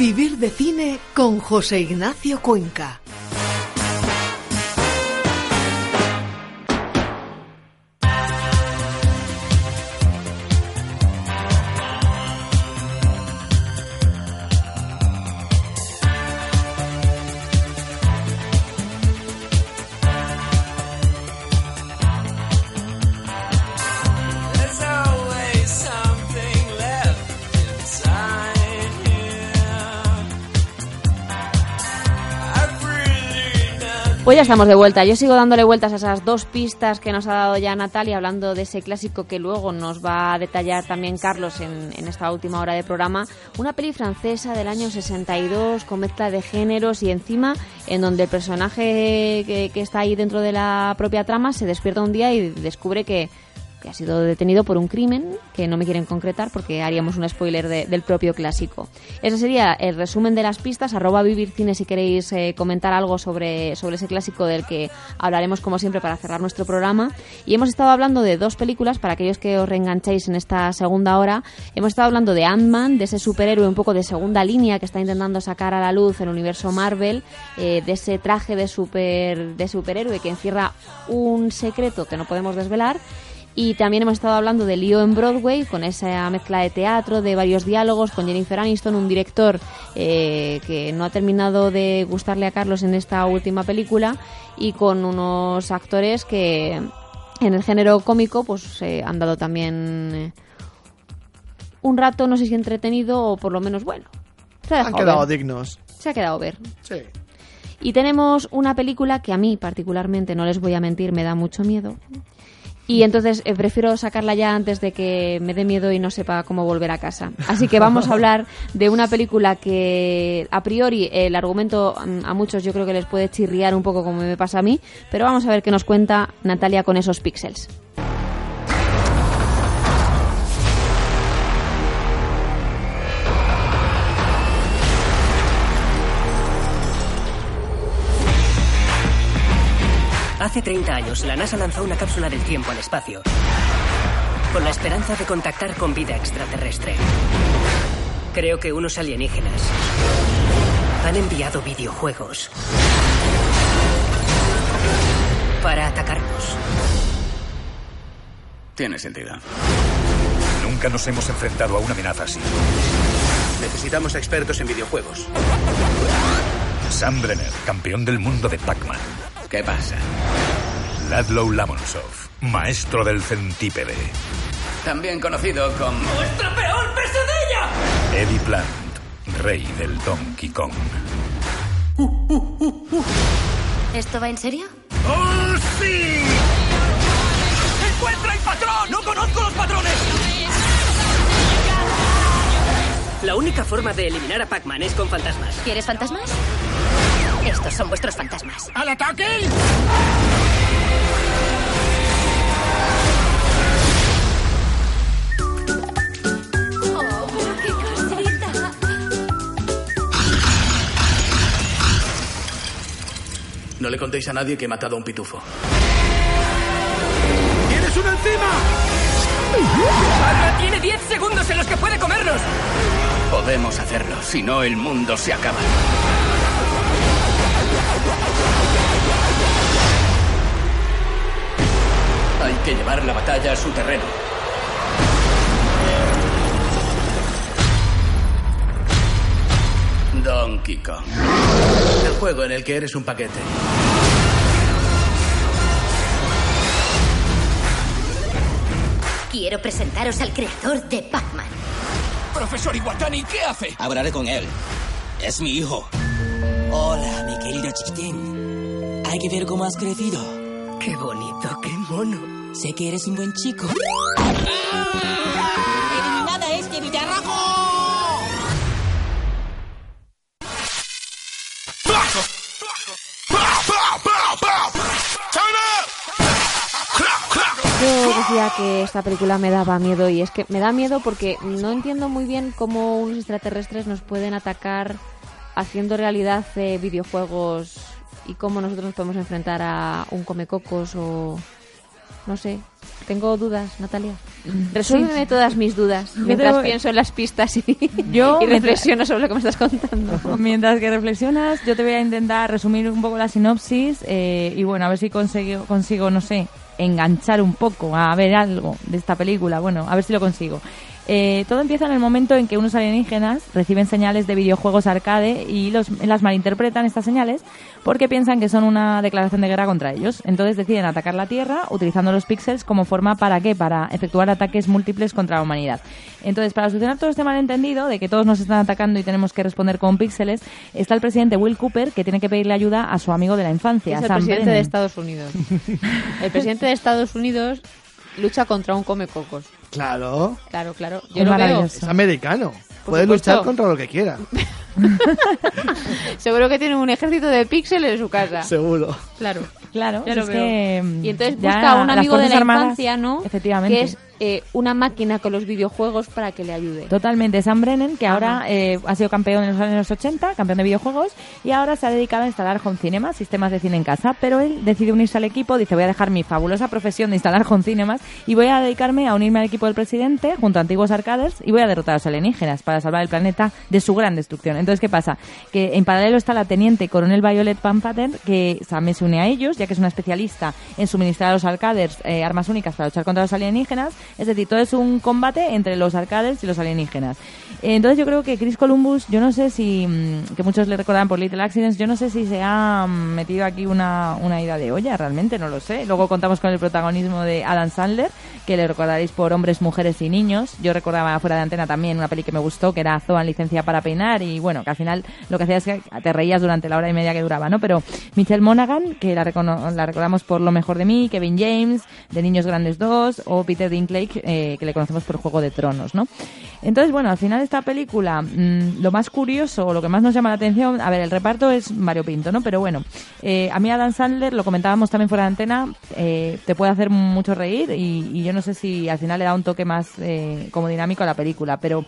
Vivir de cine con José Ignacio Cuenca. Pues ya estamos de vuelta. Yo sigo dándole vueltas a esas dos pistas que nos ha dado ya Natalia, hablando de ese clásico que luego nos va a detallar también Carlos en, esta última hora de programa. Una peli francesa del año 62 con mezcla de géneros y encima en donde el personaje que, que está ahí dentro de la propia trama se despierta un día y descubre que que ha sido detenido por un crimen que no me quieren concretar porque haríamos un spoiler de- del propio clásico. Ese sería el resumen de las pistas. Arroba Vivir Cine si queréis eh, comentar algo sobre, sobre ese clásico del que hablaremos como siempre para cerrar nuestro programa. Y hemos estado hablando de dos películas para aquellos que os reenganchéis en esta segunda hora. Hemos estado hablando de Ant-Man, de ese superhéroe un poco de segunda línea que está intentando sacar a la luz el universo Marvel, eh, de ese traje de, super, de superhéroe que encierra un secreto que no podemos desvelar. Y también hemos estado hablando de Lío en Broadway, con esa mezcla de teatro, de varios diálogos, con Jennifer Aniston, un director eh, que no ha terminado de gustarle a Carlos en esta última película, y con unos actores que en el género cómico pues eh, han dado también eh, un rato, no sé si entretenido o por lo menos bueno. Se ha Han quedado ver. dignos. Se ha quedado ver. Sí. Y tenemos una película que a mí particularmente, no les voy a mentir, me da mucho miedo. Y entonces eh, prefiero sacarla ya antes de que me dé miedo y no sepa cómo volver a casa. Así que vamos a hablar de una película que a priori el argumento mm, a muchos yo creo que les puede chirriar un poco como me pasa a mí, pero vamos a ver qué nos cuenta Natalia con esos píxeles. Hace 30 años, la NASA lanzó una cápsula del tiempo al espacio con la esperanza de contactar con vida extraterrestre. Creo que unos alienígenas han enviado videojuegos para atacarnos. Tiene sentido. Nunca nos hemos enfrentado a una amenaza así. Necesitamos expertos en videojuegos. Sam Brenner, campeón del mundo de Pac-Man. ¿Qué pasa? Ladlow Lamonsov, maestro del centípede. También conocido como... ¡Nuestra peor pesadilla! Eddie Plant, rey del Donkey Kong. ¿Esto va en serio? ¡Oh, sí! ¡Encuentra el patrón! ¡No conozco los patrones! La única forma de eliminar a Pac-Man es con fantasmas. ¿Quieres fantasmas? Estos son vuestros fantasmas. ¡Al ataque! ¡Oh! No le contéis a nadie que he matado a un pitufo. ¡Tienes uno encima! ¡Ahora tiene 10 segundos en los que puede comernos! Podemos hacerlo, si no el mundo se acaba. Hay que llevar la batalla a su terreno. Donkey Kong. El juego en el que eres un paquete. Quiero presentaros al creador de Pac-Man. Profesor Iwatani, ¿qué hace? Hablaré con él. Es mi hijo. Hola, querido chiquitín. Hay que ver cómo has crecido. ¡Qué bonito, qué mono! Sé que eres un buen chico. ¡Eliminada este bicharraco! Yo decía que esta película me daba miedo y es que me da miedo porque no entiendo muy bien cómo unos extraterrestres nos pueden atacar haciendo realidad eh, videojuegos y cómo nosotros nos podemos enfrentar a un comecocos o no sé. Tengo dudas, Natalia. Resuélveme todas mis dudas mientras pienso en las pistas y, Yo y reflexiono sobre lo que me estás contando. Mientras que reflexionas, yo te voy a intentar resumir un poco la sinopsis eh, y bueno, a ver si consigo, consigo, no sé, enganchar un poco a ver algo de esta película. Bueno, a ver si lo consigo. Eh, todo empieza en el momento en que unos alienígenas reciben señales de videojuegos arcade y los, las malinterpretan estas señales porque piensan que son una declaración de guerra contra ellos. Entonces deciden atacar la Tierra utilizando los píxeles como forma para qué? Para efectuar ataques múltiples contra la humanidad. Entonces, para solucionar todo este malentendido de que todos nos están atacando y tenemos que responder con píxeles, está el presidente Will Cooper que tiene que pedirle ayuda a su amigo de la infancia, Es el Sam presidente Brennan. de Estados Unidos. El presidente de Estados Unidos lucha contra un come cocos. Claro. Claro, claro. Es Yo lo veo. Es americano. Por Puede supuesto. luchar contra lo que quiera. Seguro que tiene un ejército de píxeles en su casa. Seguro. Claro. Claro, Ya lo es veo. que Y entonces ya busca a un las amigo de Fuerzas la Armadas- infancia, ¿no? Efectivamente. Que es eh, una máquina con los videojuegos para que le ayude. Totalmente, Sam Brennan, que ahora eh, ha sido campeón en los años 80, campeón de videojuegos, y ahora se ha dedicado a instalar home cinemas, sistemas de cine en casa, pero él decide unirse al equipo, dice voy a dejar mi fabulosa profesión de instalar home cinemas y voy a dedicarme a unirme al equipo del presidente junto a antiguos arcades y voy a derrotar a los alienígenas para salvar el planeta de su gran destrucción. Entonces, ¿qué pasa? Que en paralelo está la teniente coronel Violet Van Patten, que también se une a ellos, ya que es una especialista en suministrar a los arcades eh, armas únicas para luchar contra los alienígenas. Es decir, todo es un combate entre los arcades y los alienígenas. Entonces yo creo que Chris Columbus, yo no sé si, mm, que muchos le recordan por Little Accidents, yo no sé si se ha mm, metido aquí una, una ida de olla, realmente, no lo sé. Luego contamos con el protagonismo de Adam Sandler, que le recordaréis por Hombres, Mujeres y Niños. Yo recordaba fuera de antena también una peli que me gustó, que era Zoan Licencia para Peinar, y bueno, que al final lo que hacía es que te reías durante la hora y media que duraba, ¿no? Pero Michelle Monaghan, que la, la recordamos por Lo Mejor de Mí, Kevin James, de Niños Grandes 2, o Peter Dinklage, eh, que le conocemos por Juego de Tronos, ¿no? Entonces, bueno, al final esta película, mm, lo más curioso, lo que más nos llama la atención, a ver, el reparto es Mario Pinto, ¿no? Pero bueno, eh, a mí Adam Sandler, lo comentábamos también fuera de antena, eh, te puede hacer mucho reír y, y yo no sé si al final le da un toque más eh, como dinámico a la película, pero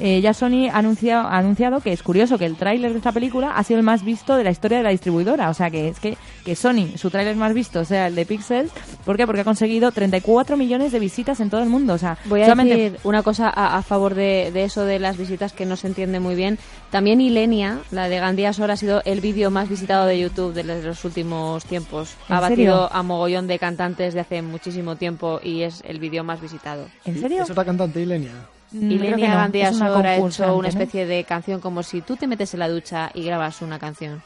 eh, ya Sony ha anunciado, ha anunciado que es curioso que el tráiler de esta película ha sido el más visto de la historia de la distribuidora, o sea que es que, que Sony, su tráiler más visto sea el de Pixels, ¿por qué? Porque ha conseguido 34 millones de visitas en todo el mundo, o sea, Voy a solamente decir una cosa a, a favor de, de eso de las visitas que no se entiende muy bien. También Ilenia, la de Gandía Sol, ha sido el vídeo más visitado de YouTube de los últimos tiempos. ¿En Ha serio? batido a mogollón de cantantes de hace muchísimo tiempo y es el vídeo más visitado. ¿En serio? Es otra cantante, Ilenia. Mm, creo no, Gandía es Sol ha hecho una especie de canción como si tú te metes en la ducha y grabas una canción.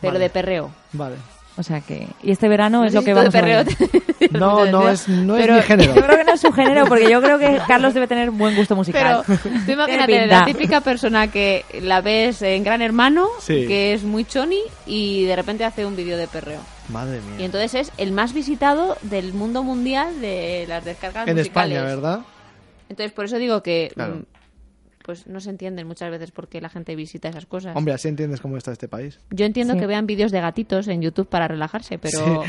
Pero Vale. de perreo. Vale. O sea que, y este verano es lo que vamos de a ver. perreo. No, no es, no es Pero- mi género. Yo creo que no es su género, porque yo creo que Carlos debe tener buen gusto musical. Pero tú Tiene imagínate la típica persona que la ves en Gran Hermano, Sí. que es muy choni y de repente hace un vídeo de perreo. Madre mía. Y entonces es el más visitado del mundo mundial de las descargas en musicales. España, ¿verdad? Entonces por eso digo que Claro. Pues no se entienden muchas veces por qué la gente visita esas cosas. Hombre, así entiendes cómo está este país. Yo entiendo Sí. que vean vídeos de gatitos en YouTube para relajarse, pero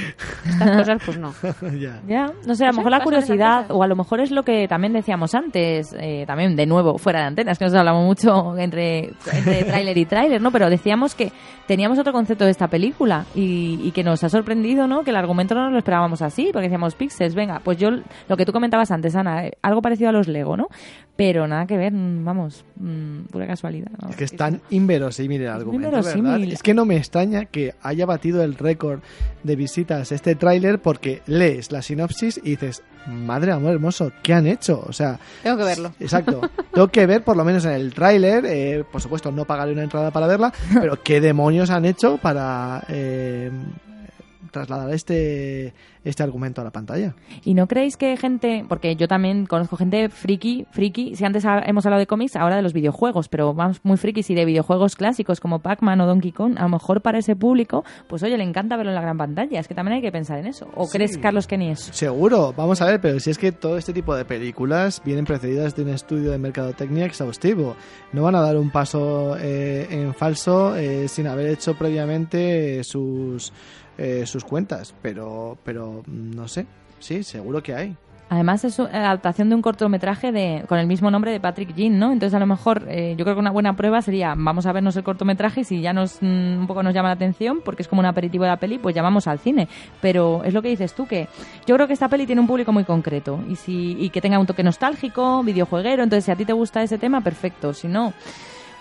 estas cosas pues no. ya. Ya, no sé, a lo mejor la curiosidad, o a lo mejor es lo que también decíamos antes, eh, también de nuevo, fuera de antenas, que nos hablamos mucho entre, entre tráiler y tráiler, ¿no? Pero decíamos que teníamos otro concepto de esta película y, y que nos ha sorprendido, ¿no? Que el argumento no nos lo esperábamos así, porque decíamos pixels, venga, pues yo, lo que tú comentabas antes, Ana, eh, algo parecido a los Lego, ¿no? Pero nada que ver, mm, vamos, mm, pura casualidad. vamos. Es que es tan inverosímil el argumento, inverosímil. ¿verdad? Es que no me extraña que haya batido el récord de visitas este tráiler porque lees la sinopsis y dices, madre amor hermoso, ¿qué han hecho? O sea, Tengo que verlo. Exacto. Tengo que ver, por lo menos en el tráiler, eh, por supuesto no pagaré una entrada para verla, pero qué demonios han hecho para eh, trasladar este, este argumento a la pantalla. ¿Y no creéis que gente, porque yo también conozco gente friki, friki, si antes hemos hablado de cómics, ahora de los videojuegos, pero vamos muy frikis y de videojuegos clásicos como Pac-Man o Donkey Kong, a lo mejor para ese público, pues oye, le encanta verlo en la gran pantalla, es que también hay que pensar en eso. ¿O crees, Carlos, que ni eso? Seguro, vamos a ver, pero si es que todo este tipo de películas vienen precedidas de un estudio de mercadotecnia exhaustivo. No van a dar un paso eh, en falso eh, sin haber hecho previamente sus, eh, sus cuentas, pero, pero mm, no sé, sí, seguro que hay. Además es una adaptación de un cortometraje de, con el mismo nombre de Patrick Jean, ¿no? Entonces a lo mejor eh, yo creo que una buena prueba sería vamos a vernos el cortometraje y si ya nos mm, un poco nos llama la atención porque es como un aperitivo de la peli, pues llamamos al cine. Pero es lo que dices tú que yo creo que esta peli tiene un público muy concreto y si y que tenga un toque nostálgico, videojueguero, entonces si a ti te gusta ese tema, perfecto. Si no,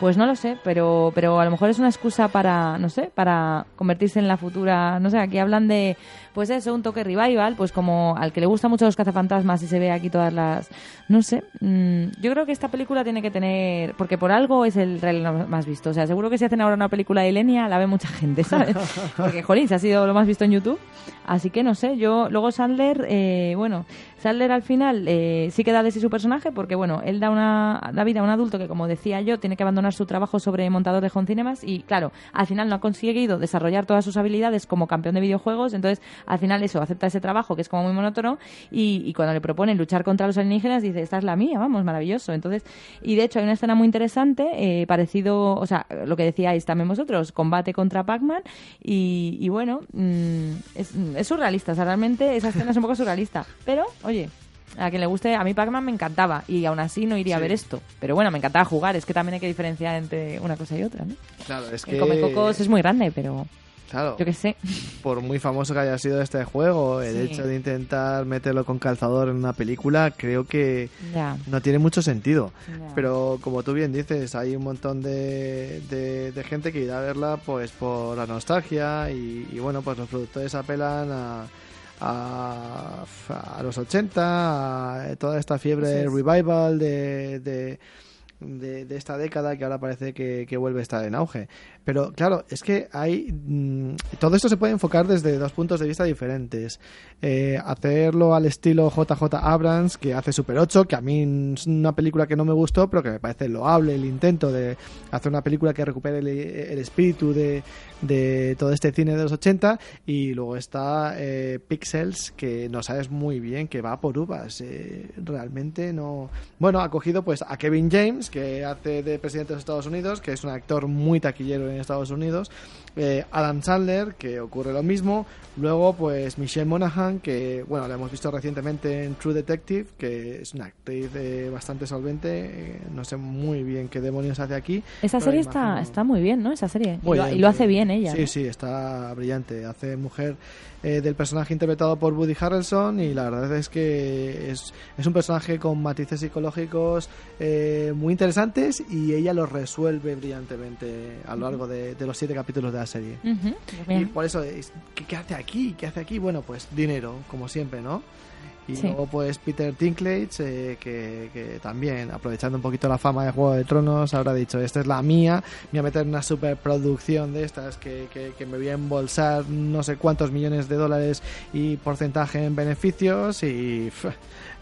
pues no lo sé, pero, pero a lo mejor es una excusa para, no sé, para convertirse en la futura, no sé, aquí hablan de, pues eso, un toque revival, pues como al que le gusta mucho los cazafantasmas y se ve aquí todas las, no sé, mm, yo creo que esta película tiene que tener, porque por algo es el reloj más visto, o sea, seguro que si hacen ahora una película de Ilenia la ve mucha gente, ¿sabes? Porque, jolín, se ha sido lo más visto en YouTube, así que no sé, yo, luego Sandler, eh, bueno, Sandler al final eh, sí que da de sí su personaje porque, bueno, él da, una, da vida a un adulto que, como decía yo, tiene que abandonar su trabajo sobre montador de home cinemas y, claro, al final no ha conseguido desarrollar todas sus habilidades como campeón de videojuegos, entonces, al final eso, acepta ese trabajo que es como muy monótono y, y cuando le proponen luchar contra los alienígenas dice, esta es la mía, vamos, maravilloso. Entonces, y de hecho hay una escena muy interesante, eh, parecido, o sea, lo que decíais también vosotros, combate contra Pac-Man y, y bueno, mm, es, es surrealista, o sea, realmente esa escena es un poco surrealista, pero, oye, a quien le guste, a mí Pac-Man me encantaba y aún así no iría a ver esto. Pero bueno, me encantaba jugar, es que también hay que diferenciar entre una cosa y otra, ¿no? Claro, es El que... Comecocos es muy grande, pero Claro. yo qué sé. por muy famoso que haya sido este juego, el hecho de intentar meterlo con calzador en una película, creo que no tiene mucho sentido. Pero como tú bien dices, hay un montón de, de, de gente que irá a verla pues por la nostalgia y, y bueno, pues los productores apelan a, a, a los 80, a toda esta fiebre Eso es. revival de, de, de- esta década que ahora parece que, que vuelve a estar en auge. Pero claro, es que hay. mm, todo esto se puede enfocar desde dos puntos de vista diferentes. Eh, hacerlo al estilo JJ Abrams, que hace Super 8, que a mí es una película que no me gustó, pero que me parece loable el intento de hacer una película que recupere el, el espíritu de, de todo este cine de los 80. Y luego está eh, Pixels, que no sabes muy bien que va por uvas. Eh, realmente no. Bueno, ha cogido pues a Kevin James, que hace de presidente de los Estados Unidos, que es un actor muy taquillero en Estados Unidos. eh, Adam Sandler, que ocurre lo mismo. Luego, pues Michelle Monaghan, que bueno, la hemos visto recientemente en True Detective, que es una actriz eh, bastante solvente. eh, no sé muy bien qué demonios hace aquí. Esa serie está, imagino- está muy bien, ¿no? Esa serie. muy y, lo, bien, y lo hace bien ella. Sí, ¿no? sí, está brillante. Hace mujer eh, del personaje interpretado por Woody Harrelson y la verdad es que es, es un personaje con matices psicológicos eh, muy interesantes y ella los resuelve brillantemente a lo largo de, de los siete capítulos de la serie. Ujú, Y por eso, es, ¿qué, qué hace aquí? ¿Qué hace aquí? Bueno, pues dinero, como siempre, ¿no? Y Sí. luego pues Peter Dinklage, eh, que, que también, aprovechando un poquito la fama de Juego de Tronos, habrá dicho, esta es la mía, me voy a meter una superproducción de estas que, que, que me voy a embolsar no sé cuántos millones de dólares y porcentaje en beneficios y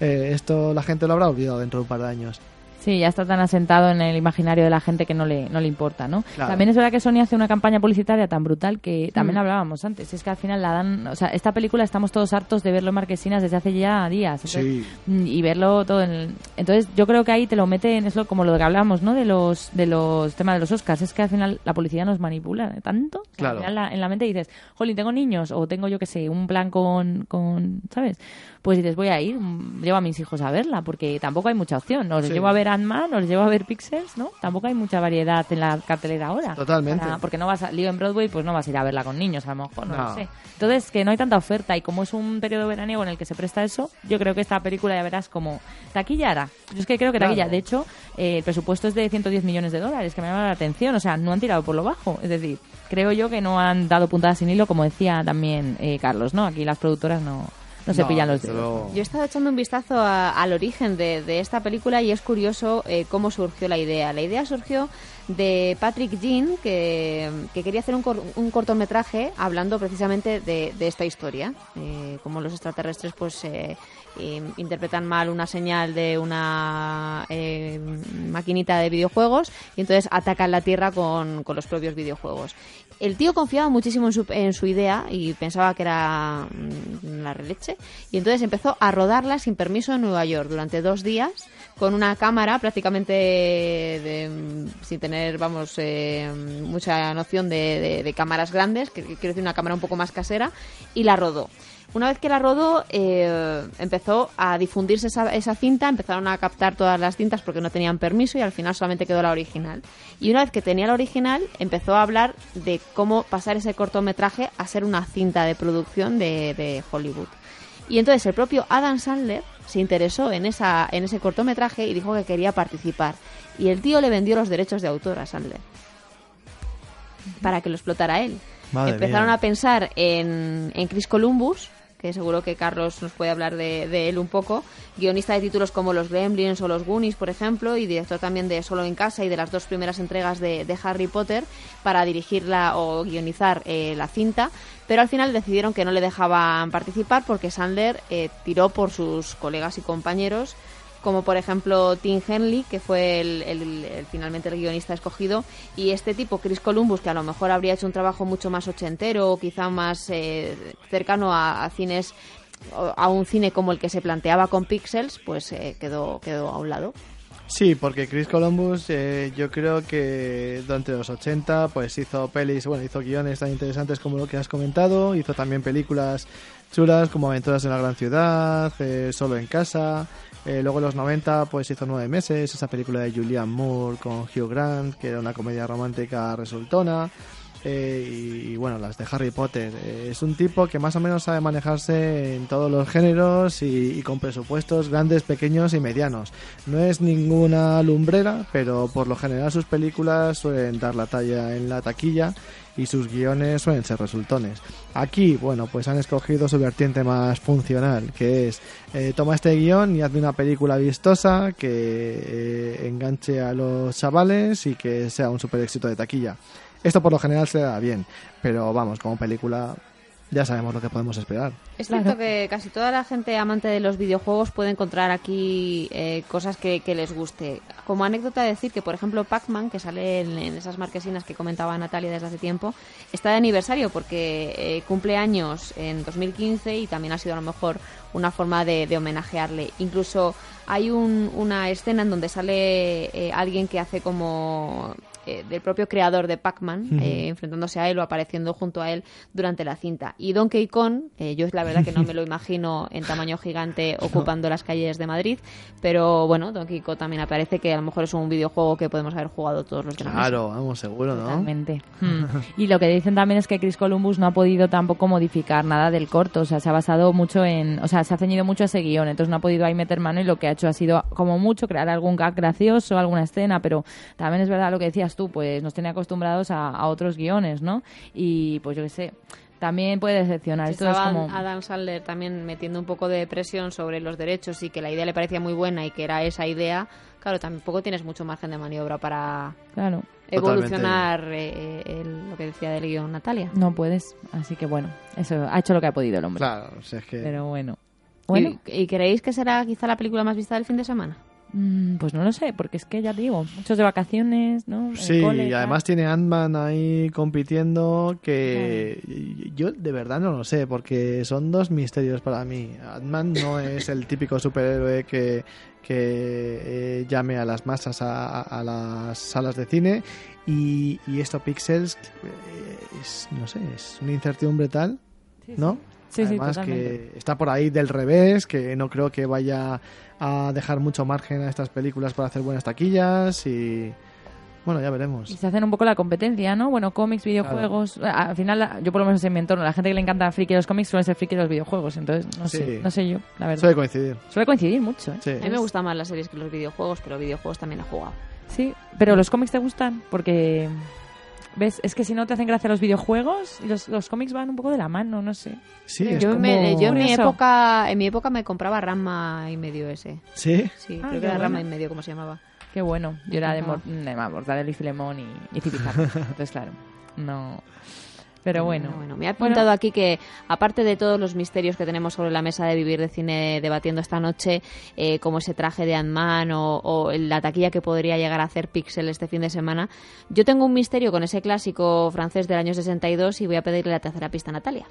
eh, esto la gente lo habrá olvidado dentro de un par de años. Sí, ya está tan asentado en el imaginario de la gente que no le, no le importa, ¿no? Claro. También es verdad que Sony hace una campaña publicitaria tan brutal que también Mm. hablábamos antes. Es que al final la dan... O sea, esta película estamos todos hartos de verlo en Marquesinas desde hace ya días. Entonces, Sí. mm, Y verlo todo en el- Entonces yo creo que ahí te lo meten, es lo, como lo que hablamos, ¿no? De los, de los temas de los Oscars. Es que al final la publicidad nos manipula tanto. que Claro. Al final la- en la mente dices, jolín, tengo niños o tengo, yo qué sé, un plan con, con... ¿Sabes? Pues dices, voy a ir, mm, llevo a mis hijos a verla porque tampoco hay mucha opción. Os Sí. llevo a ver Ant-Man, os llevo a ver Pixels, ¿no? Tampoco hay mucha variedad en la cartelera ahora. Totalmente. Para- porque no vas a, lío en Broadway, pues no vas a ir a verla con niños, a lo mejor, no, No. lo sé. Entonces, que no hay tanta oferta y como es un periodo veraniego en el que se presta eso, yo creo que esta película ya verás como taquilla hará. Yo es que creo que Claro. taquilla. De hecho, eh, el presupuesto es de 110 millones de dólares, que me llama la atención. O sea, no han tirado por lo bajo. Es decir, creo yo que no han dado puntadas sin hilo, como decía también eh, Carlos, ¿no? Aquí las productoras no, no se No, pillan los dedos. Yo he estado echando un vistazo a- al origen de, de esta película y es curioso eh, cómo surgió la idea. La idea surgió de Patrick Jean, que, que quería hacer un, cor- un cortometraje hablando precisamente de, de esta historia. Eh, como los extraterrestres pues eh, eh, interpretan mal una señal de una eh, maquinita de videojuegos y entonces atacan la Tierra con, con los propios videojuegos. El tío confiaba muchísimo en su, en su idea y pensaba que era mm, la releche. Y entonces empezó a rodarla sin permiso en Nueva York durante dos días con una cámara prácticamente de- mm, sin tener, vamos, eh, mucha noción de, de- de cámaras grandes, que quiero decir una cámara un poco más casera, y la rodó. Una vez que la rodó, eh, empezó a difundirse esa, esa cinta, empezaron a captar todas las cintas porque no tenían permiso y al final solamente quedó la original. Y una vez que tenía la original, empezó a hablar de cómo pasar ese cortometraje a ser una cinta de producción de, de Hollywood. Y entonces el propio Adam Sandler se interesó en, esa, en ese cortometraje y dijo que quería participar. Y el tío le vendió los derechos de autor a Sandler para que lo explotara él. Madre Empezaron mía. a pensar en, en Chris Columbus, seguro que Carlos nos puede hablar de, él un poco, guionista de títulos como Los Gremlins o Los Goonies, por ejemplo, y director también de Solo en Casa y de las dos primeras entregas de, de Harry Potter, para dirigirla o guionizar eh, la cinta, pero al final decidieron que no le dejaban participar porque Sandler eh, tiró por sus colegas y compañeros como por ejemplo Tim Henley, que fue el, finalmente el guionista escogido, y este tipo, Chris Columbus, que a lo mejor habría hecho un trabajo mucho más ochentero o quizá más eh, cercano a, a cines a un cine como el que se planteaba con Pixels, pues eh, quedó, quedó a un lado. Sí, porque Chris Columbus eh, yo creo que durante los 80 pues hizo pelis, bueno, hizo guiones tan interesantes como lo que has comentado, hizo también películas chulas como Aventuras en la Gran Ciudad, eh, Solo en Casa, eh, luego en los 90 pues hizo Nueve Meses, esa película de Julianne Moore con Hugh Grant, que era una comedia romántica resultona. Eh, y, bueno, las de Harry Potter. Eh, es un tipo que más o menos sabe manejarse en todos los géneros y, y con presupuestos grandes, pequeños y medianos. No es ninguna lumbrera, pero por lo general sus películas suelen dar la talla en la taquilla y sus guiones suelen ser resultones. Aquí, bueno, pues han escogido su vertiente más funcional, que es eh, toma este guion y hazme una película vistosa que eh, enganche a los chavales y que sea un super éxito de taquilla. Esto por lo general se da bien, pero vamos, como película ya sabemos lo que podemos esperar. Es cierto que casi toda la gente amante de los videojuegos puede encontrar aquí eh, cosas que, que les guste. Como anécdota decir que, por ejemplo, Pac-Man, que sale en, en esas marquesinas que comentaba Natalia desde hace tiempo, está de aniversario porque eh, cumple años en 2015 y también ha sido a lo mejor una forma de, de homenajearle. Incluso hay un- una escena en donde sale eh, alguien que hace como eh, del propio creador de Pac-Man, eh, enfrentándose a él o apareciendo junto a él durante la cinta. Y Donkey Kong, eh, yo es la verdad que no me lo imagino en tamaño gigante ocupando las calles de Madrid, pero bueno, Donkey Kong también aparece que a lo mejor es un videojuego que podemos haber jugado todos los demás. Claro, vamos, seguro, ¿no? Totalmente. Mm. Y lo que dicen también es que Chris Columbus no ha podido tampoco modificar nada del corto, o sea, se ha basado mucho en, o sea, se ha ceñido mucho a ese guion, entonces no ha podido ahí meter mano y lo que ha hecho ha sido como mucho crear algún gag gracioso, alguna escena, pero también es verdad lo que decías tú, pues nos tiene acostumbrados a, a otros guiones, ¿no? Y pues yo qué sé, también puede decepcionar. Esto es como... Adam Sandler también metiendo un poco de presión sobre los derechos y que la idea le parecía muy buena y que era esa idea, claro, tampoco tienes mucho margen de maniobra para Claro. evolucionar eh, el- lo que decía del guion Natalia. No puedes, así que bueno, eso ha hecho lo que ha podido el hombre. Claro, o sea, es que... Pero bueno. Bueno, ¿Y, y creéis que será quizá la película más vista del fin de semana? Mm, pues no lo sé, porque es que ya te digo, muchos de vacaciones, ¿no? Sí, cole, y además tiene Ant-Man ahí compitiendo que yo de verdad no lo sé, porque son dos misterios para mí. Ant-Man no es el típico superhéroe que, que eh, llame a las masas a, a- a las salas de cine y, y esto Pixels eh, es, no sé, es una incertidumbre tal, ¿no? Sí, sí, Además totalmente. que está por ahí del revés, que no creo que vaya a dejar mucho margen a estas películas para hacer buenas taquillas y bueno, ya veremos. Y se hacen un poco la competencia, ¿no? Bueno, cómics, videojuegos. A- Al final, yo por lo menos en mi entorno, la gente que le encanta friki los cómics suele ser friki los videojuegos. Entonces, no Sí. sé, no sé yo, la verdad. Suele coincidir. Suele coincidir mucho, ¿eh? A mí me gustan más las series que los videojuegos, pero videojuegos también he jugado. Sí, pero los cómics te gustan porque. ¿Ves? Es que si no te hacen gracia los videojuegos, y los, los cómics van un poco de la mano, no sé. Sí, es yo, como... me- yo en mi época en mi época me compraba Rama y medio ese. ¿Sí? Sí, Ah, creo que era Rama y medio, como se llamaba. Qué bueno. Yo era de. Mor de Mortadelo y Filemón y. Entonces, claro, no... Pero bueno. Bueno, me ha apuntado aquí que, aparte de todos los misterios que tenemos sobre la mesa de vivir de cine debatiendo esta noche, eh, como ese traje de Ant-Man o, o la taquilla que podría llegar a hacer Pixel este fin de semana, yo tengo un misterio con ese clásico francés del año 62 y voy a pedirle la tercera pista a Natalia.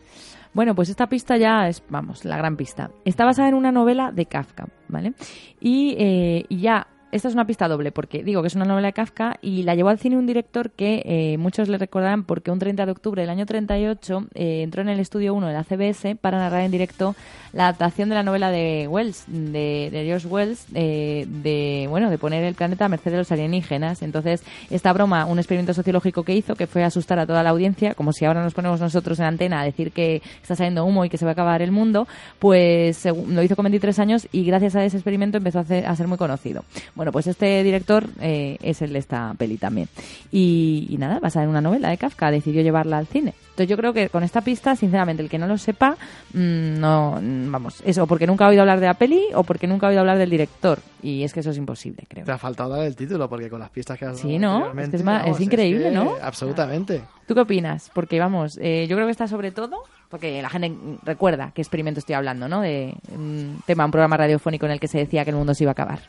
Bueno, pues esta pista ya es, vamos, la gran pista. Está basada en una novela de Kafka, ¿vale? Y, eh, y ya esta es una pista doble, porque digo que es una novela de Kafka y la llevó al cine un director que eh, muchos le recordarán porque un 30 de octubre del año 38 eh, entró en el estudio 1 de la CBS para narrar en directo la adaptación de la novela de Wells, de, de George Wells, eh, de, bueno, de poner el planeta a merced de los alienígenas. Entonces, esta broma, un experimento sociológico que hizo, que fue asustar a toda la audiencia, como si ahora nos ponemos nosotros en antena a decir que está saliendo humo y que se va a acabar el mundo, pues lo hizo con 23 años y gracias a ese experimento empezó a, a ser muy conocido. Pues este director eh, es el de esta peli también. Y, y nada, basada en una novela de Kafka, decidió llevarla al cine. Entonces yo creo que con esta pista, sinceramente, el que no lo sepa, mmm, no, vamos, eso, porque nunca ha oído hablar de la peli o porque nunca ha oído hablar del director. Y es que eso es imposible, creo. Te ha faltado dar el título, porque con las pistas que has Sí, ¿no? Es, que es, más, vamos, es increíble, es que, ¿no? Absolutamente. ¿Tú qué opinas? Porque, vamos, eh, yo creo que está sobre todo, porque la gente recuerda qué experimento estoy hablando, ¿no? De un tema, un programa radiofónico en el que se decía que el mundo se iba a acabar.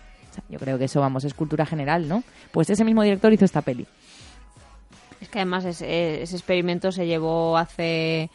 Yo creo que eso, vamos, es cultura general, ¿no? Pues ese mismo director hizo esta peli. Es que además ese, ese experimento se llevó hace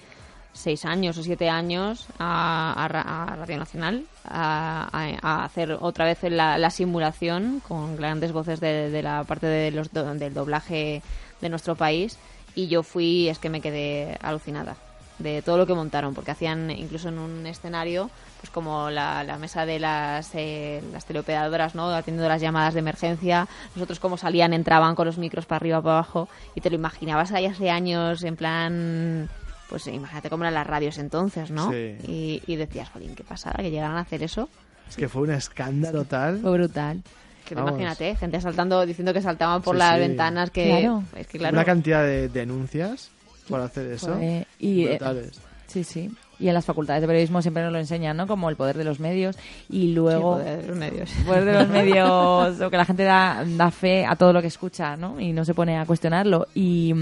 seis años o siete años a, a, a Radio Nacional a, a, hacer otra vez la, la, simulación con grandes voces de, de la parte de los do, del doblaje de nuestro país y yo fui, es que me quedé alucinada de todo lo que montaron, porque hacían incluso en un escenario, pues como la, la mesa de las, eh, las teleoperadoras, ¿no? Atendiendo las llamadas de emergencia, nosotros como salían, entraban con los micros para arriba, para abajo, y te lo imaginabas ahí hace años, en plan, pues imagínate cómo eran las radios entonces, ¿no? Sí. Y, y decías, jolín, qué pasada que llegaran a hacer eso. Es que fue un escándalo tal. Fue brutal. Que imagínate, gente saltando, diciendo que saltaban por sí, las sí. ventanas, que... Claro. Es que claro. Una cantidad de denuncias por hacer eso. Pues, y, brutales. Eh, sí, sí. Y en las facultades de periodismo siempre nos lo enseñan, ¿no? Como el poder de los medios y luego... Sí, poder de los medios. Poder de los medios, o que la gente da, da fe a todo lo que escucha, ¿no? Y no se pone a cuestionarlo. Y...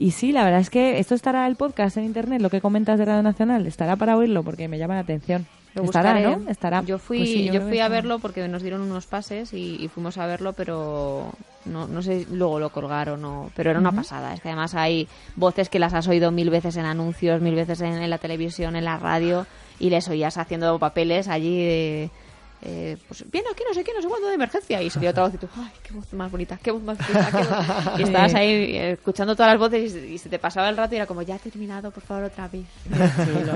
Y sí, la verdad es que esto estará el podcast en internet, lo que comentas de Radio Nacional, estará para oírlo porque me llama la atención. Lo estará, buscaré. ¿no? Estará. Yo fui, pues sí, yo, yo fui a verlo porque nos dieron unos pases y, y, fuimos a verlo, pero no, no sé luego lo colgaron o pero era una uh -huh. pasada. Es que además hay voces que las has oído mil veces en anuncios, mil veces en, en la televisión, en la radio y les oías haciendo papeles allí de eh, pues bien aquí no sé qué, no sé cuándo de emergencia y salía otra voz y tú, ay, qué voz más bonita, qué voz más bonita, qué voz... y estabas ahí eh, escuchando todas las voces y, y, se te pasaba el rato y era como, ya he terminado, por favor, otra vez.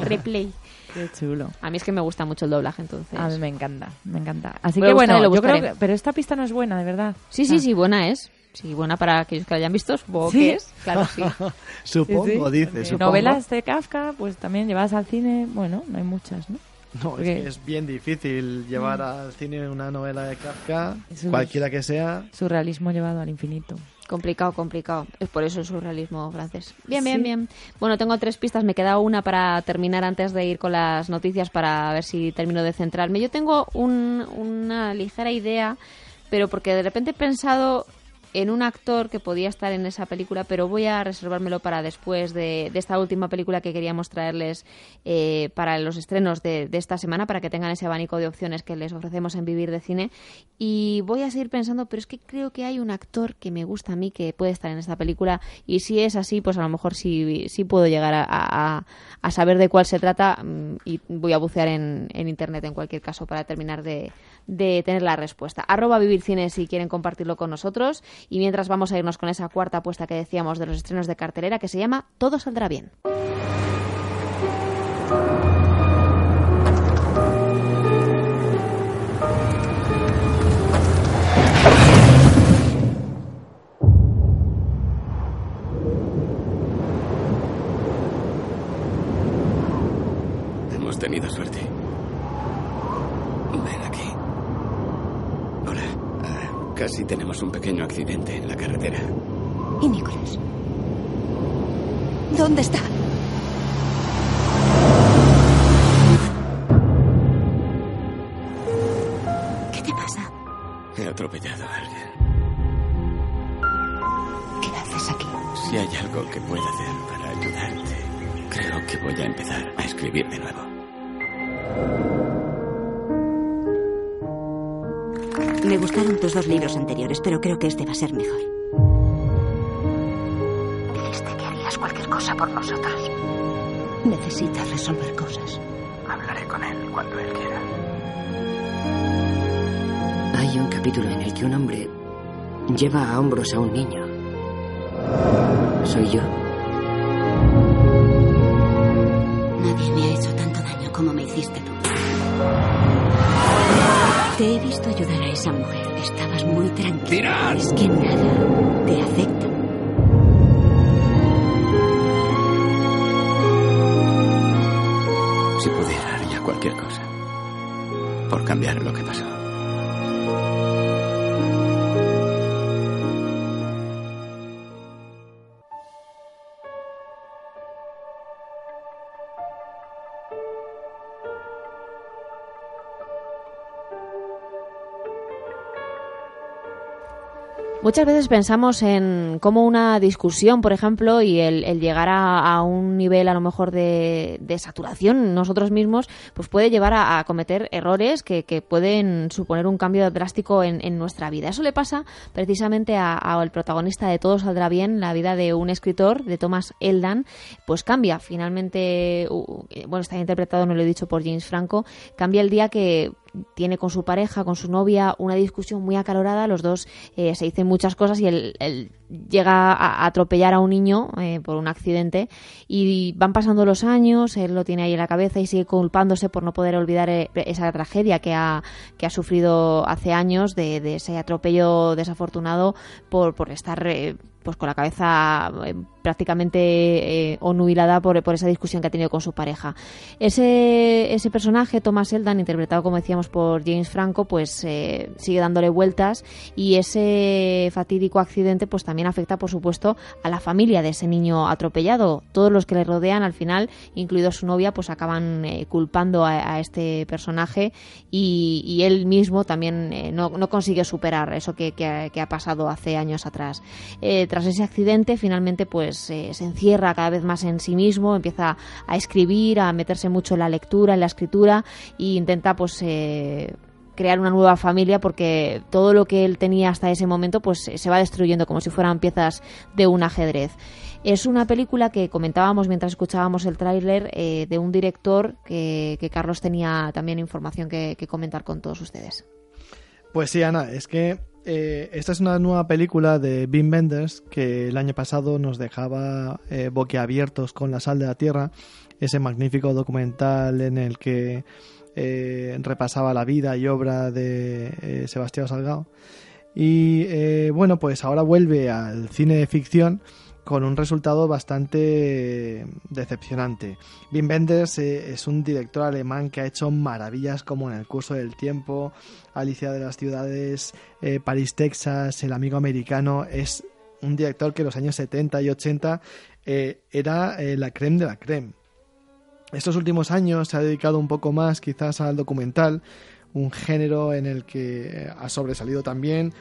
Replay. Qué chulo. A mí es que me gusta mucho el doblaje, entonces. A mí me encanta, me encanta. Así me que bueno, lo yo creo que, pero esta pista no es buena, de verdad. Sí, sí, ah. sí, buena es. Sí, buena para aquellos que la hayan visto, supongo ¿Sí? que es. Claro, sí. supongo, sí, sí. dice. Supongo. Novelas de Kafka, pues también llevadas al cine, bueno, no hay muchas, ¿no? No, es, que es bien difícil llevar mm. al cine una novela de Kafka, Eso cualquiera que sea. Surrealismo llevado al infinito. Complicado, complicado. Es por eso el surrealismo francés. Bien, bien, sí. bien. Bueno, tengo tres pistas. Me queda una para terminar antes de ir con las noticias para ver si termino de centrarme. Yo tengo un, una ligera idea, pero porque de repente he pensado en un actor que podía estar en esa película, pero voy a reservármelo para después de, de esta última película que queríamos traerles eh, para los estrenos de, de, esta semana, para que tengan ese abanico de opciones que les ofrecemos en Vivir de Cine. Y voy a seguir pensando, pero es que creo que hay un actor que me gusta a mí que puede estar en esta película, y si es así, pues a lo mejor sí, sí puedo llegar a, a, a saber de cuál se trata, mm, y voy a bucear en, en Internet en cualquier caso para terminar de, de tener la respuesta. Arroba Vivir Cine si quieren compartirlo con nosotros. Y mientras vamos a irnos con esa cuarta apuesta que decíamos de los estrenos de cartelera que se llama Todo saldrá bien. Hemos tenido suerte. Ven aquí. Hola. Uh, casi tenemos un pequeño accidente en la carretera. ¿Y Nicolás? ¿Dónde está? ¿Qué te pasa? He atropellado a alguien. ¿Qué haces aquí? Si hay algo que pueda hacer para ayudarte, creo que voy a empezar a escribir de nuevo. Me gustaron tus dos libros anteriores, pero creo que este va a ser mejor. Dijiste que harías cualquier cosa por nosotros. Necesitas resolver cosas. Hablaré con él cuando él quiera. Hay Hay un capítulo en el que un hombre lleva a hombros a un niño. Soy yo. Te he visto ayudar a esa mujer. Estabas muy tranquila. Es que nada te afecta. Si pudiera, haría cualquier cosa. Por cambiar lo que pasó. Muchas veces pensamos en cómo una discusión, por ejemplo, y el, el llegar a, un nivel a lo mejor de, de saturación nosotros mismos, pues puede llevar a, cometer errores que, pueden suponer un cambio drástico en, en nuestra vida. Eso le pasa precisamente al protagonista de Todo saldrá bien, la vida de un escritor, de Thomas Eldan, pues cambia. Finalmente, eh, bueno, está interpretado, no lo he dicho, por James Franco, cambia el día que tiene con su pareja, con su novia, una discusión muy acalorada. Los dos eh, se dicen muchas cosas y él, él llega a atropellar a un niño eh, por un accidente y van pasando los años, él lo tiene ahí en la cabeza y sigue culpándose por no poder olvidar eh, esa tragedia que ha, que ha sufrido hace años de, de ese atropello desafortunado por, por estar eh, pues con la cabeza eh, prácticamente eh, onubilada por, por esa discusión que ha tenido con su pareja. Ese, ese personaje, Thomas Eldan, interpretado como decíamos por James Franco, pues eh, sigue dándole vueltas y ese fatídico accidente pues también afecta por supuesto a la familia de ese niño atropellado. Todos los que le rodean al final, incluido su novia, pues acaban eh, culpando a, este personaje y, él mismo también eh, no, no consigue superar eso que, que ha- pasado hace años atrás. Tras ese accidente, finalmente, pues eh, se encierra cada vez más en sí mismo, empieza a escribir, a meterse mucho en la lectura, en la escritura e intenta, pues. eh, crear una nueva familia porque todo lo que él tenía hasta ese momento pues se va destruyendo como si fueran piezas de un ajedrez. Es una película que comentábamos mientras escuchábamos el tráiler eh, de un director que, que Carlos tenía también información que, que comentar con todos ustedes. Pues sí, Ana, es que eh, esta es una nueva película de Wim Wenders que el año pasado nos dejaba eh, boquiabiertos con La sal de la tierra, ese magnífico documental en el que eh, repasaba la vida y obra de eh, Sebastián Salgado. Y eh, bueno, pues ahora vuelve al cine de ficción con un resultado bastante decepcionante. Wim Wenders eh, es un director alemán que ha hecho maravillas como en el curso del tiempo, Alicia de las ciudades, eh, París, Texas, El amigo americano. Es un director que en los años 70 y 80 eh, era la creme de la creme. Estos últimos años se ha dedicado un poco más quizás al documental, un género en el que ha sobresalido también.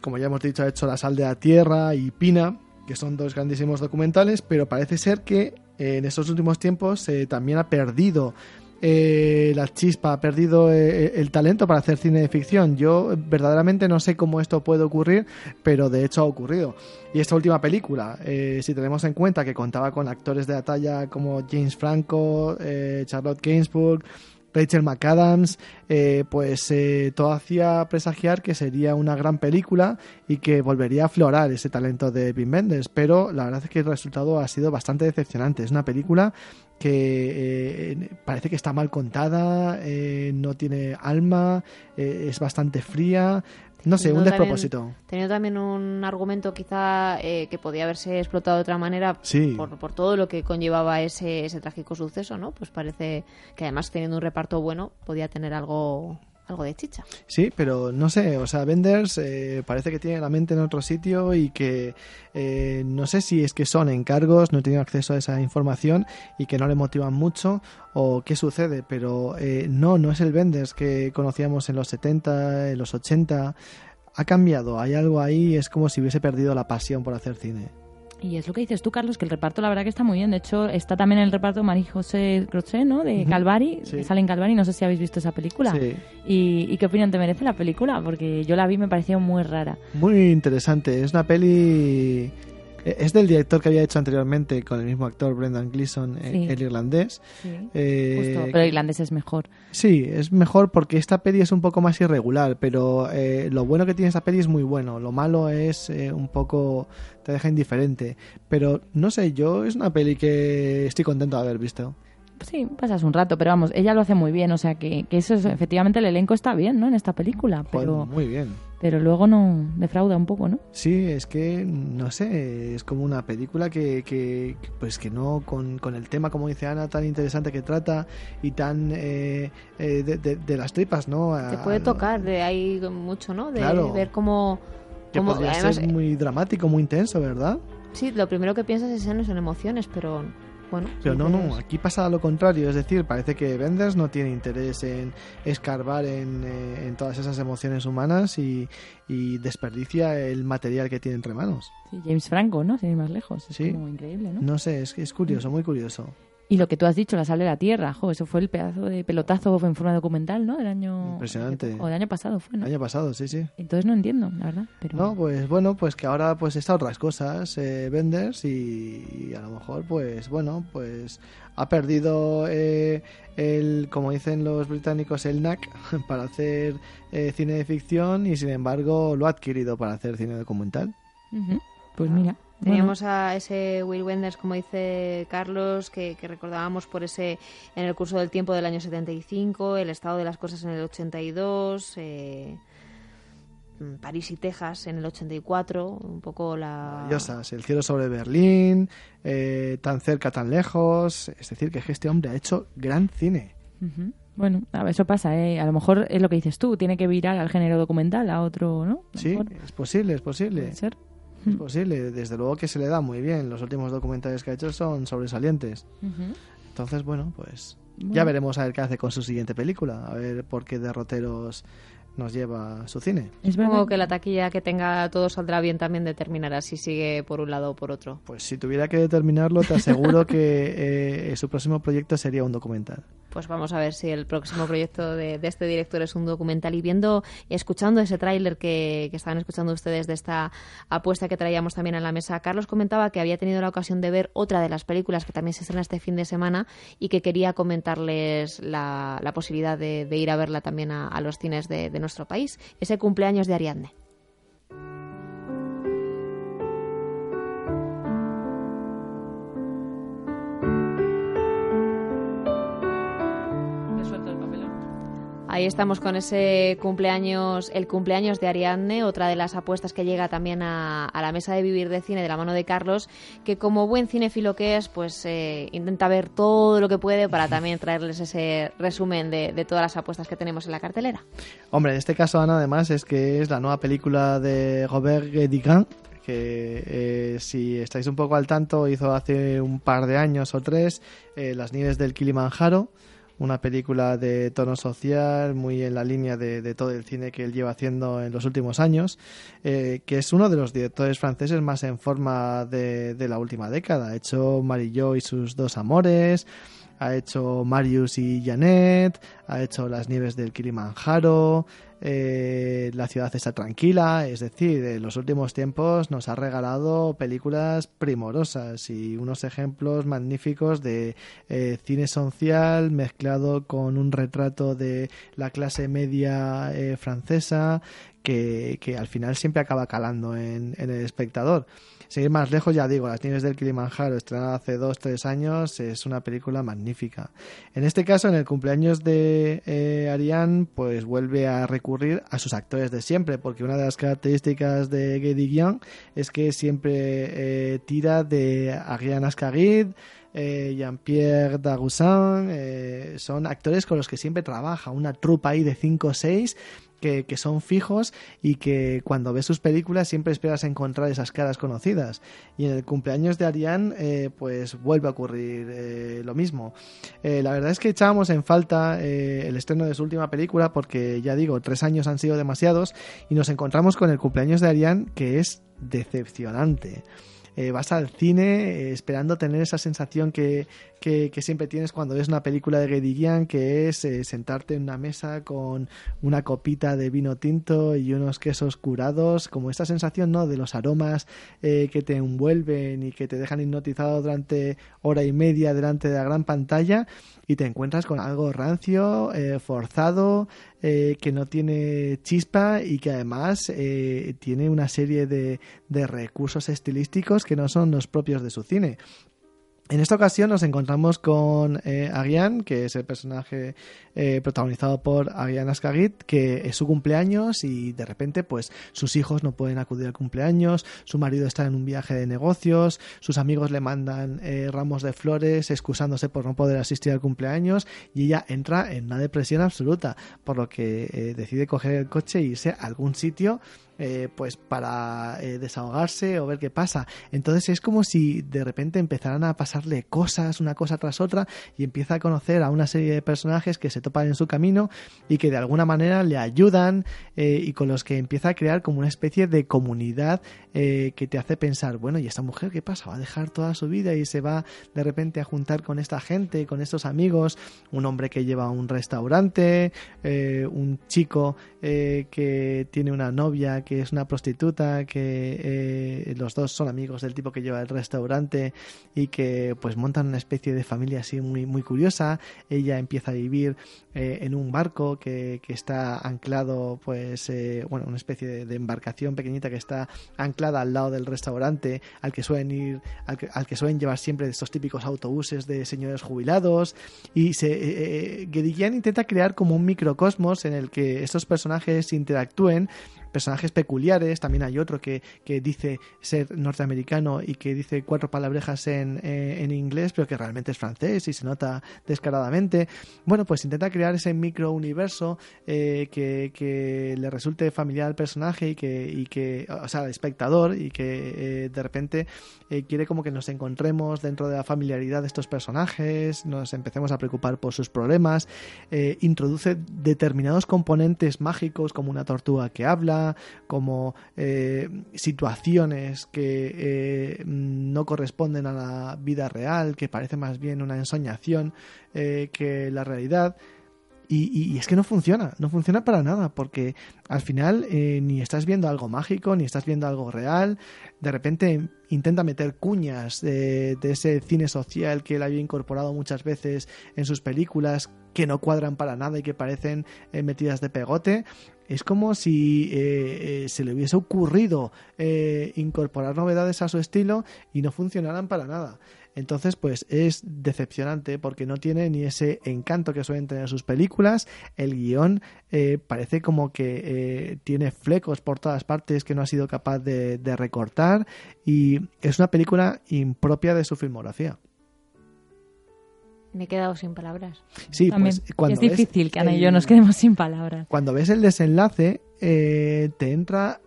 Como ya hemos dicho, ha hecho La sal de la tierra y Pina, que son dos grandísimos documentales, pero parece ser que eh, en estos últimos tiempos eh, también ha perdido eh, la chispa, ha perdido eh, el talento para hacer cine de ficción. Yo verdaderamente no sé cómo esto puede ocurrir, pero de hecho ha ocurrido. Y esta última película, eh, si tenemos en cuenta que contaba con actores de la talla como James Franco, eh, Charlotte Gainsbourg, Rachel McAdams, eh, pues eh, todo hacía presagiar que sería una gran película y que volvería a aflorar ese talento de Wim Wenders, pero la verdad es que el resultado ha sido bastante decepcionante. Es una película que eh, parece que está mal contada, eh, no tiene alma, eh, es bastante fría, no sé, un Teniendo también- despropósito. Teniendo también un argumento quizá eh, que podía haberse explotado de otra manera Sí. por, por todo lo que conllevaba ese, ese trágico suceso, ¿no? Pues parece que además teniendo un reparto bueno podía tener algo, algo de chicha. Sí, pero no sé, o sea, Benders eh, parece que tiene la mente en otro sitio y que eh, no sé si es que son encargos, no tenido acceso a esa información y que no le motivan mucho o qué sucede, pero eh, no, no es el Benders que conocíamos en los 70, en los 80. Ha cambiado, hay algo ahí, es como si hubiese perdido la pasión por hacer cine. Y es lo que dices tú, Carlos, que el reparto la verdad que está muy bien. De hecho, está también en el reparto María José Crochet, ¿no? De Ujú. Calvari. Sí. que Sale en Calvari. No sé si habéis visto esa película. Sí. Y, y qué opinión te merece la película? Porque yo la vi y me pareció muy rara. Muy interesante, es una peli Es del director que había hecho anteriormente con el mismo actor Brendan Gleeson, eh, Sí. el irlandés. Sí, Eh, Justo, pero el irlandés es mejor. Sí, es mejor porque esta peli es un poco más irregular, pero eh, lo bueno que tiene esta peli es muy bueno. Lo malo es eh, un poco te deja indiferente. Pero no sé, yo es una peli que estoy contento de haber visto. Sí, pasas un rato, pero vamos, ella lo hace muy bien, o sea que, que eso es, efectivamente el elenco está bien, ¿no? En esta película, Joder, pero, muy bien. Pero luego no defrauda un poco, ¿no? Sí, es que no sé, es como una película que, que que, pues que no con, con el tema como dice Ana tan interesante que trata y tan eh, eh, de, de- de las tripas, ¿no? Te A- puede tocar de ahí mucho, ¿no? De Claro. ver cómo... que cómo- podría además, ser muy dramático, muy intenso, ¿verdad? Sí, lo primero que piensas es en, son emociones, pero bueno. Pero no, no, aquí pasa lo contrario, es decir, parece que Benders no tiene interés en escarbar en, eh, en todas esas emociones humanas y, y desperdicia el material que tiene entre manos. Sí, James Franco, ¿no? Sin ir más lejos. Es Sí. como increíble, ¿no? No sé, es, es curioso, muy curioso. Y lo que tú has dicho, la sal de la tierra, jo, eso fue el pedazo de pelotazo en forma documental, ¿no? Del año... Impresionante. O del año pasado fue, ¿no? El año pasado, sí, sí. Entonces no entiendo, la verdad. Pero... No, pues bueno, pues que ahora pues está otras cosas, eh, Benders, y, y a lo mejor pues bueno, pues ha perdido eh, el, como dicen los británicos, el knack para hacer eh, cine de ficción y sin embargo lo ha adquirido para hacer cine documental. Ujú. Pues mira. Teníamos a ese Will Wenders, como dice Carlos, que, que recordábamos por ese en el curso del tiempo del año 75, el estado de las cosas en el 82, eh, París y Texas en el 84, un poco la... El cielo sobre Berlín, eh, tan cerca, tan lejos, es decir, que este hombre ha hecho gran cine. Ujú. Bueno, a ver, eso pasa, ¿eh? A lo mejor es lo que dices tú, tiene que virar al género documental, a otro, ¿no? A Sí, mejor es posible, es posible. puede ser. Es posible, desde luego que se le da muy bien. Los últimos documentales que ha hecho son sobresalientes. Entonces, bueno, pues Bueno. ya veremos a ver qué hace con su siguiente película, a ver por qué derroteros nos lleva a su cine. Es Supongo verdad. que la taquilla que tenga todo saldrá bien también determinará si sigue por un lado o por otro. Pues si tuviera que determinarlo, te aseguro que eh, su próximo proyecto sería un documental. Pues vamos a ver si el próximo proyecto de, este director es un documental. Y viendo escuchando ese tráiler que, que estaban escuchando ustedes de esta apuesta que traíamos también a la mesa, Carlos comentaba que había tenido la ocasión de ver otra de las películas que también se estrena este fin de semana y que quería comentarles la, la posibilidad de, ir a verla también a, a los cines de, de nuestro país. Ese cumpleaños de Ariadne. Ahí estamos con ese cumpleaños, el cumpleaños de Ariadne, otra de las apuestas que llega también a, a la mesa de vivir de cine de la mano de Carlos, que como buen cinéfilo que es, pues eh, intenta ver todo lo que puede para también traerles ese resumen de, de todas las apuestas que tenemos en la cartelera. Hombre, en este caso, Ana, además, es que es la nueva película de Robert Guédiguin, que eh, si estáis un poco al tanto, hizo hace un par de años o tres eh, Las nieves del Kilimanjaro, una película de tono social muy en la línea de, de todo el cine que él lleva haciendo en los últimos años, eh, que es uno de los directores franceses más en forma de, de la última década. Ha hecho Marillo y sus dos amores, ha hecho Marius y Janet, ha hecho Las nieves del Kilimanjaro, eh, La ciudad está tranquila, es decir, en los últimos tiempos nos ha regalado películas primorosas y unos ejemplos magníficos de eh, cine social mezclado con un retrato de la clase media eh, francesa que, que al final siempre acaba calando en, en el espectador. Seguir más lejos, ya digo, Las nieves del Kilimanjaro, estrenada hace dos, tres años, es una película magnífica. En este caso, en el cumpleaños de eh, Ariane, pues vuelve a recurrir a sus actores de siempre, porque una de las características de Guédiguian es que siempre eh, tira de Ariane Ascaride, eh, Jean-Pierre Daroussin, eh, son actores con los que siempre trabaja, una trupa ahí de 5 o 6 que, que, son fijos y que cuando ves sus películas siempre esperas encontrar esas caras conocidas. Y en el cumpleaños de Ariane, eh, pues vuelve a ocurrir eh, lo mismo. La verdad es que echábamos en falta el estreno de su última película porque, ya digo, tres años han sido demasiados y nos encontramos con el cumpleaños de Ariane que es decepcionante. Eh, vas al cine eh, esperando tener esa sensación que, que, siempre tienes cuando ves una película de Guédiguian, que es eh, sentarte en una mesa con una copita de vino tinto y unos quesos curados, como esta sensación ¿no? de los aromas que te envuelven y que te dejan hipnotizado durante hora y media delante de la gran pantalla y te encuentras con algo rancio, forzado, que no tiene chispa y que además tiene una serie de, de recursos estilísticos que no son los propios de su cine. En esta ocasión nos encontramos con eh, que es el personaje eh, protagonizado por Agian Ascagit, que es su cumpleaños y de repente pues sus hijos no pueden acudir al cumpleaños, su marido está en un viaje de negocios, sus amigos le mandan eh, ramos de flores excusándose por no poder asistir al cumpleaños y ella entra en una depresión absoluta, por lo que decide coger el coche e irse a algún sitio eh, pues para eh, desahogarse o ver qué pasa. Entonces es como si de repente empezaran a pasarle cosas una cosa tras otra y empieza a conocer a una serie de personajes que se topan en su camino y que de alguna manera le ayudan eh, y con los que empieza a crear como una especie de comunidad que te hace pensar, bueno, ¿y esta mujer qué pasa? ¿Va a dejar toda su vida y se va de repente a juntar con esta gente, con estos amigos? Un hombre que lleva un restaurante, un chico que tiene una novia que es una prostituta, que eh, los dos son amigos del tipo que lleva el restaurante y que pues montan una especie de familia así muy, muy curiosa. Ella empieza a vivir eh, en un barco que, que está anclado, pues, eh, bueno, una especie de, embarcación pequeñita que está anclada al lado del restaurante, al que suelen ir, al que, suelen llevar siempre estos típicos autobuses de señores jubilados. Y se, eh, intenta crear como un microcosmos en el que estos personajes interactúen personajes peculiares. También hay otro que, que dice ser norteamericano y que dice cuatro palabrejas en, eh, en inglés, pero que realmente es francés y se nota descaradamente. Bueno, pues intenta crear ese micro universo eh, que, que, le resulte familiar al personaje y que, y que o sea, al espectador y que eh, de repente quiere como que nos encontremos dentro de la familiaridad de estos personajes, nos empecemos a preocupar por sus problemas, introduce determinados componentes mágicos como una tortuga que habla, como eh, situaciones que eh, no corresponden a la vida real, que parece más bien una ensoñación eh, que la realidad. Y, es que no funciona, no funciona para nada, porque al final ni estás viendo algo mágico, ni estás viendo algo real. De repente intenta meter cuñas de, de, ese cine social que él había incorporado muchas veces en sus películas, que no cuadran para nada y que parecen metidas de pegote es como si eh, eh, se le hubiese ocurrido eh, incorporar novedades a su estilo y no funcionaran para nada. Entonces, pues es decepcionante porque no tiene ni ese encanto que suelen tener sus películas. El guion parece como que tiene flecos por todas partes que no ha sido capaz de recortar y es una película impropia de su filmografía. Me he quedado sin palabras. Sí, pues cuando es difícil que Ana y yo nos quedemos sin palabras. Cuando ves el desenlace, eh, te entra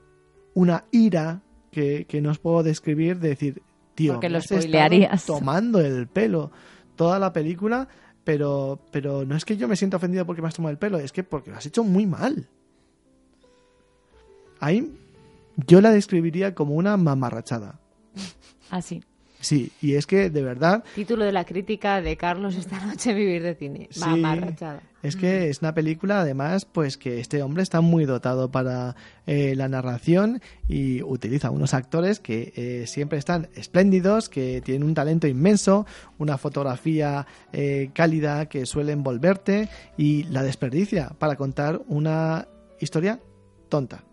una ira que, no os puedo describir de decir, tío, Porque lo spoilearías. tomando el pelo toda la película, pero, pero no es que yo me sienta ofendido porque me has tomado el pelo, es que porque lo has hecho muy mal. Ahí yo la describiría como una mamarrachada. Así. Sí, y es que de verdad. Título de la crítica de Carlos esta noche, Vivir de Cine. Sí, Mamarrachada. Es que es una película, además, pues que este hombre está muy dotado para eh, la narración y utiliza unos actores que eh, siempre están espléndidos, que tienen un talento inmenso, una fotografía eh, cálida que suele envolverte y la desperdicia para contar una historia tonta.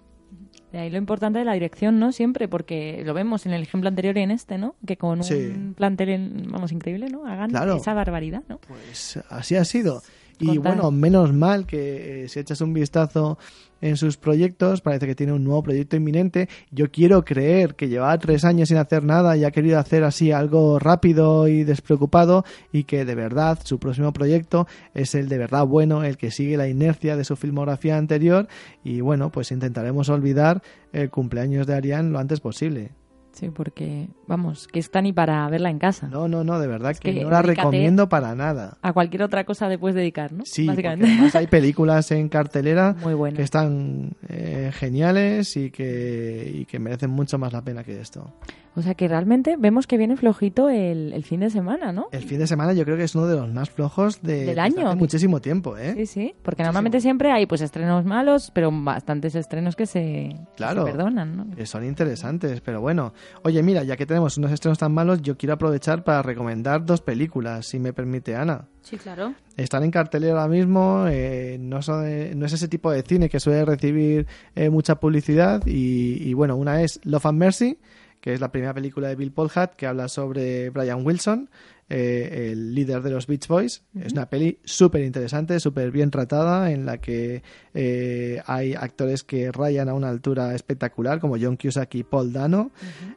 De ahí lo importante de la dirección, ¿no? Siempre, porque lo vemos en el ejemplo anterior y en este, ¿no? Que con un plantel, vamos, increíble, ¿no? Hagan esa barbaridad, ¿no? Pues así ha sido. Y bueno, menos mal que eh, si echas un vistazo en sus proyectos, parece que tiene un nuevo proyecto inminente. Yo quiero creer que lleva tres años sin hacer nada y ha querido hacer así algo rápido y despreocupado y que de verdad su próximo proyecto es el de verdad bueno, el que sigue la inercia de su filmografía anterior y bueno, pues intentaremos olvidar el cumpleaños de Ariane lo antes posible. Sí, porque, vamos, que está ni para verla en casa. No, no, no, de verdad Es que, que no la recomiendo para nada. A cualquier otra cosa le puedes dedicar, ¿no? Sí, Básicamente. además hay películas en cartelera Muy buenas. que están eh, geniales y que, y que merecen mucho más la pena que esto. O sea que realmente vemos que viene flojito el, el fin de semana, ¿no? El fin de semana yo creo que es uno de los más flojos de, Del año. hace muchísimo tiempo, ¿eh? Sí, sí, porque normalmente siempre hay pues estrenos malos, pero bastantes estrenos que se, que Claro. se perdonan, ¿no? Que son interesantes, pero bueno. Oye, mira, ya que tenemos unos estrenos tan malos, yo quiero aprovechar para recomendar dos películas, si me permite Ana. Sí, claro. Están en cartelera ahora mismo, eh, no, son, eh, no es ese tipo de cine que suele recibir eh, mucha publicidad y, y, bueno, una es Love and Mercy, que es la primera película de Bill Polhat que habla sobre Brian Wilson, eh, el líder de los Beach Boys. Es una peli súper interesante, súper bien tratada, en la que eh, hay actores que rayan a una altura espectacular, como John Cusack y Paul Dano,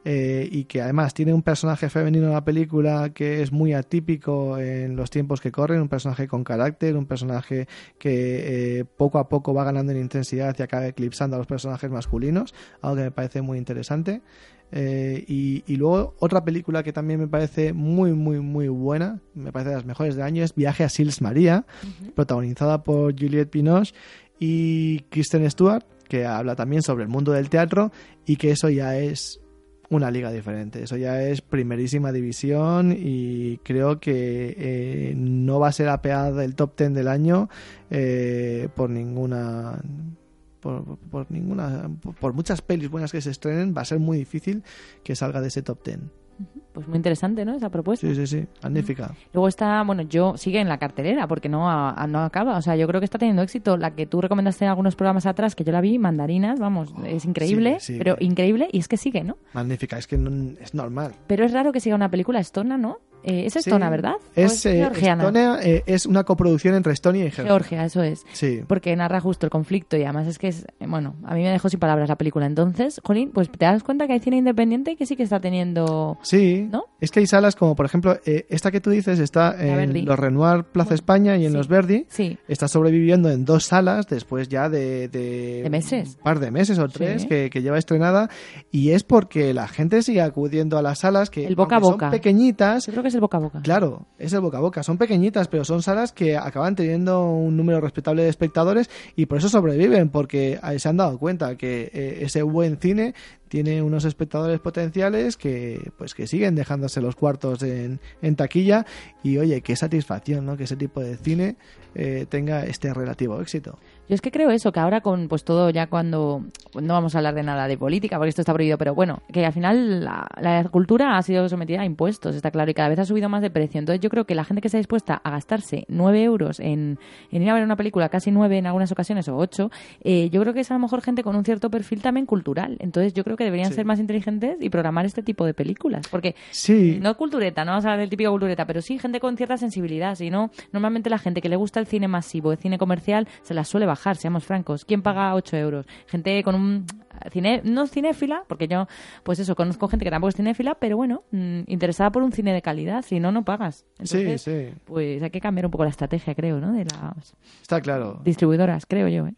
eh, y que además tiene un personaje femenino en la película que es muy atípico en los tiempos que corren, un personaje con carácter, un personaje que eh, poco a poco va ganando en intensidad y acaba eclipsando a los personajes masculinos, algo que me parece muy interesante. Eh, y, y luego otra película que también me parece muy, muy, muy buena, me parece de las mejores del año, es Viaje a Sils María, protagonizada por Juliette Binoche y Kristen Stewart, que habla también sobre el mundo del teatro y que eso ya es una liga diferente, eso ya es primerísima división y creo que eh, no va a ser apeada del top 10 del año eh, por ninguna por, por ninguna por, por muchas pelis buenas que se estrenen va a ser muy difícil que salga de ese top 10 Pues muy interesante, ¿no? Esa propuesta. sí sí sí magnífica Luego está, bueno, yo sigue en la cartelera porque no, a- no acaba. O sea, yo creo que está teniendo éxito. La que tú recomendaste en algunos programas atrás, que yo la vi, Mandarinas, vamos, es increíble, pero increíble y es que sigue, ¿no? magnífica es que no- es normal Pero es raro que siga una película estona, ¿no? Eh, es estona, Sí. ¿verdad? ¿O es, eh, georgiana? Estonia, eh, es una coproducción entre Estonia y Georgia, Georgia, eso es. sí Porque narra justo el conflicto y además es que es, eh, bueno, a mí me dejó sin palabras la película. Entonces, Jolín, pues te das cuenta que hay cine independiente que sí que está teniendo... Sí, ¿No? es que hay salas como, por ejemplo, eh, esta que tú dices está en los Renoir Plaza España y en sí. los Verdi. Sí. Está sobreviviendo en dos salas después ya de, de, De meses. un par de meses o tres Sí. que, que lleva estrenada. Y es porque la gente sigue acudiendo a las salas que El boca a boca. son pequeñitas. Yo creo que es el boca a boca. Claro, es el boca a boca. Son pequeñitas, pero son salas que acaban teniendo un número respetable de espectadores y por eso sobreviven, porque se han dado cuenta que eh, ese buen cine tiene unos espectadores potenciales que pues que siguen dejándose los cuartos en, en taquilla y oye, qué satisfacción, ¿no? Que ese tipo de cine eh, tenga este relativo éxito. Yo es que creo eso, que ahora con pues todo ya cuando no vamos a hablar de nada de política porque esto está prohibido, pero bueno, que al final la, la cultura ha sido sometida a impuestos, está claro, y cada vez ha subido más de precio. Entonces yo creo que la gente que está dispuesta a gastarse 9 euros en, en ir a ver una película, casi 9 en algunas ocasiones o 8, eh, yo creo que es a lo mejor gente con un cierto perfil también cultural. Entonces yo creo que deberían Sí. ser más inteligentes y programar este tipo de películas. Porque Sí. no cultureta, no vamos a hablar del típico cultureta, pero sí gente con cierta sensibilidad. Si no, normalmente la gente que le gusta el cine masivo, el cine comercial, se la suele bajar, seamos francos. ¿Quién paga 8 euros? Gente con un cine, no cinéfila, porque yo, pues eso, conozco gente que tampoco es cinéfila, pero bueno, mm, interesada por un cine de calidad. Si no, no pagas. Entonces, sí, sí, Pues hay que cambiar un poco la estrategia, creo, ¿no? De las está claro. distribuidoras, creo yo. ¿eh?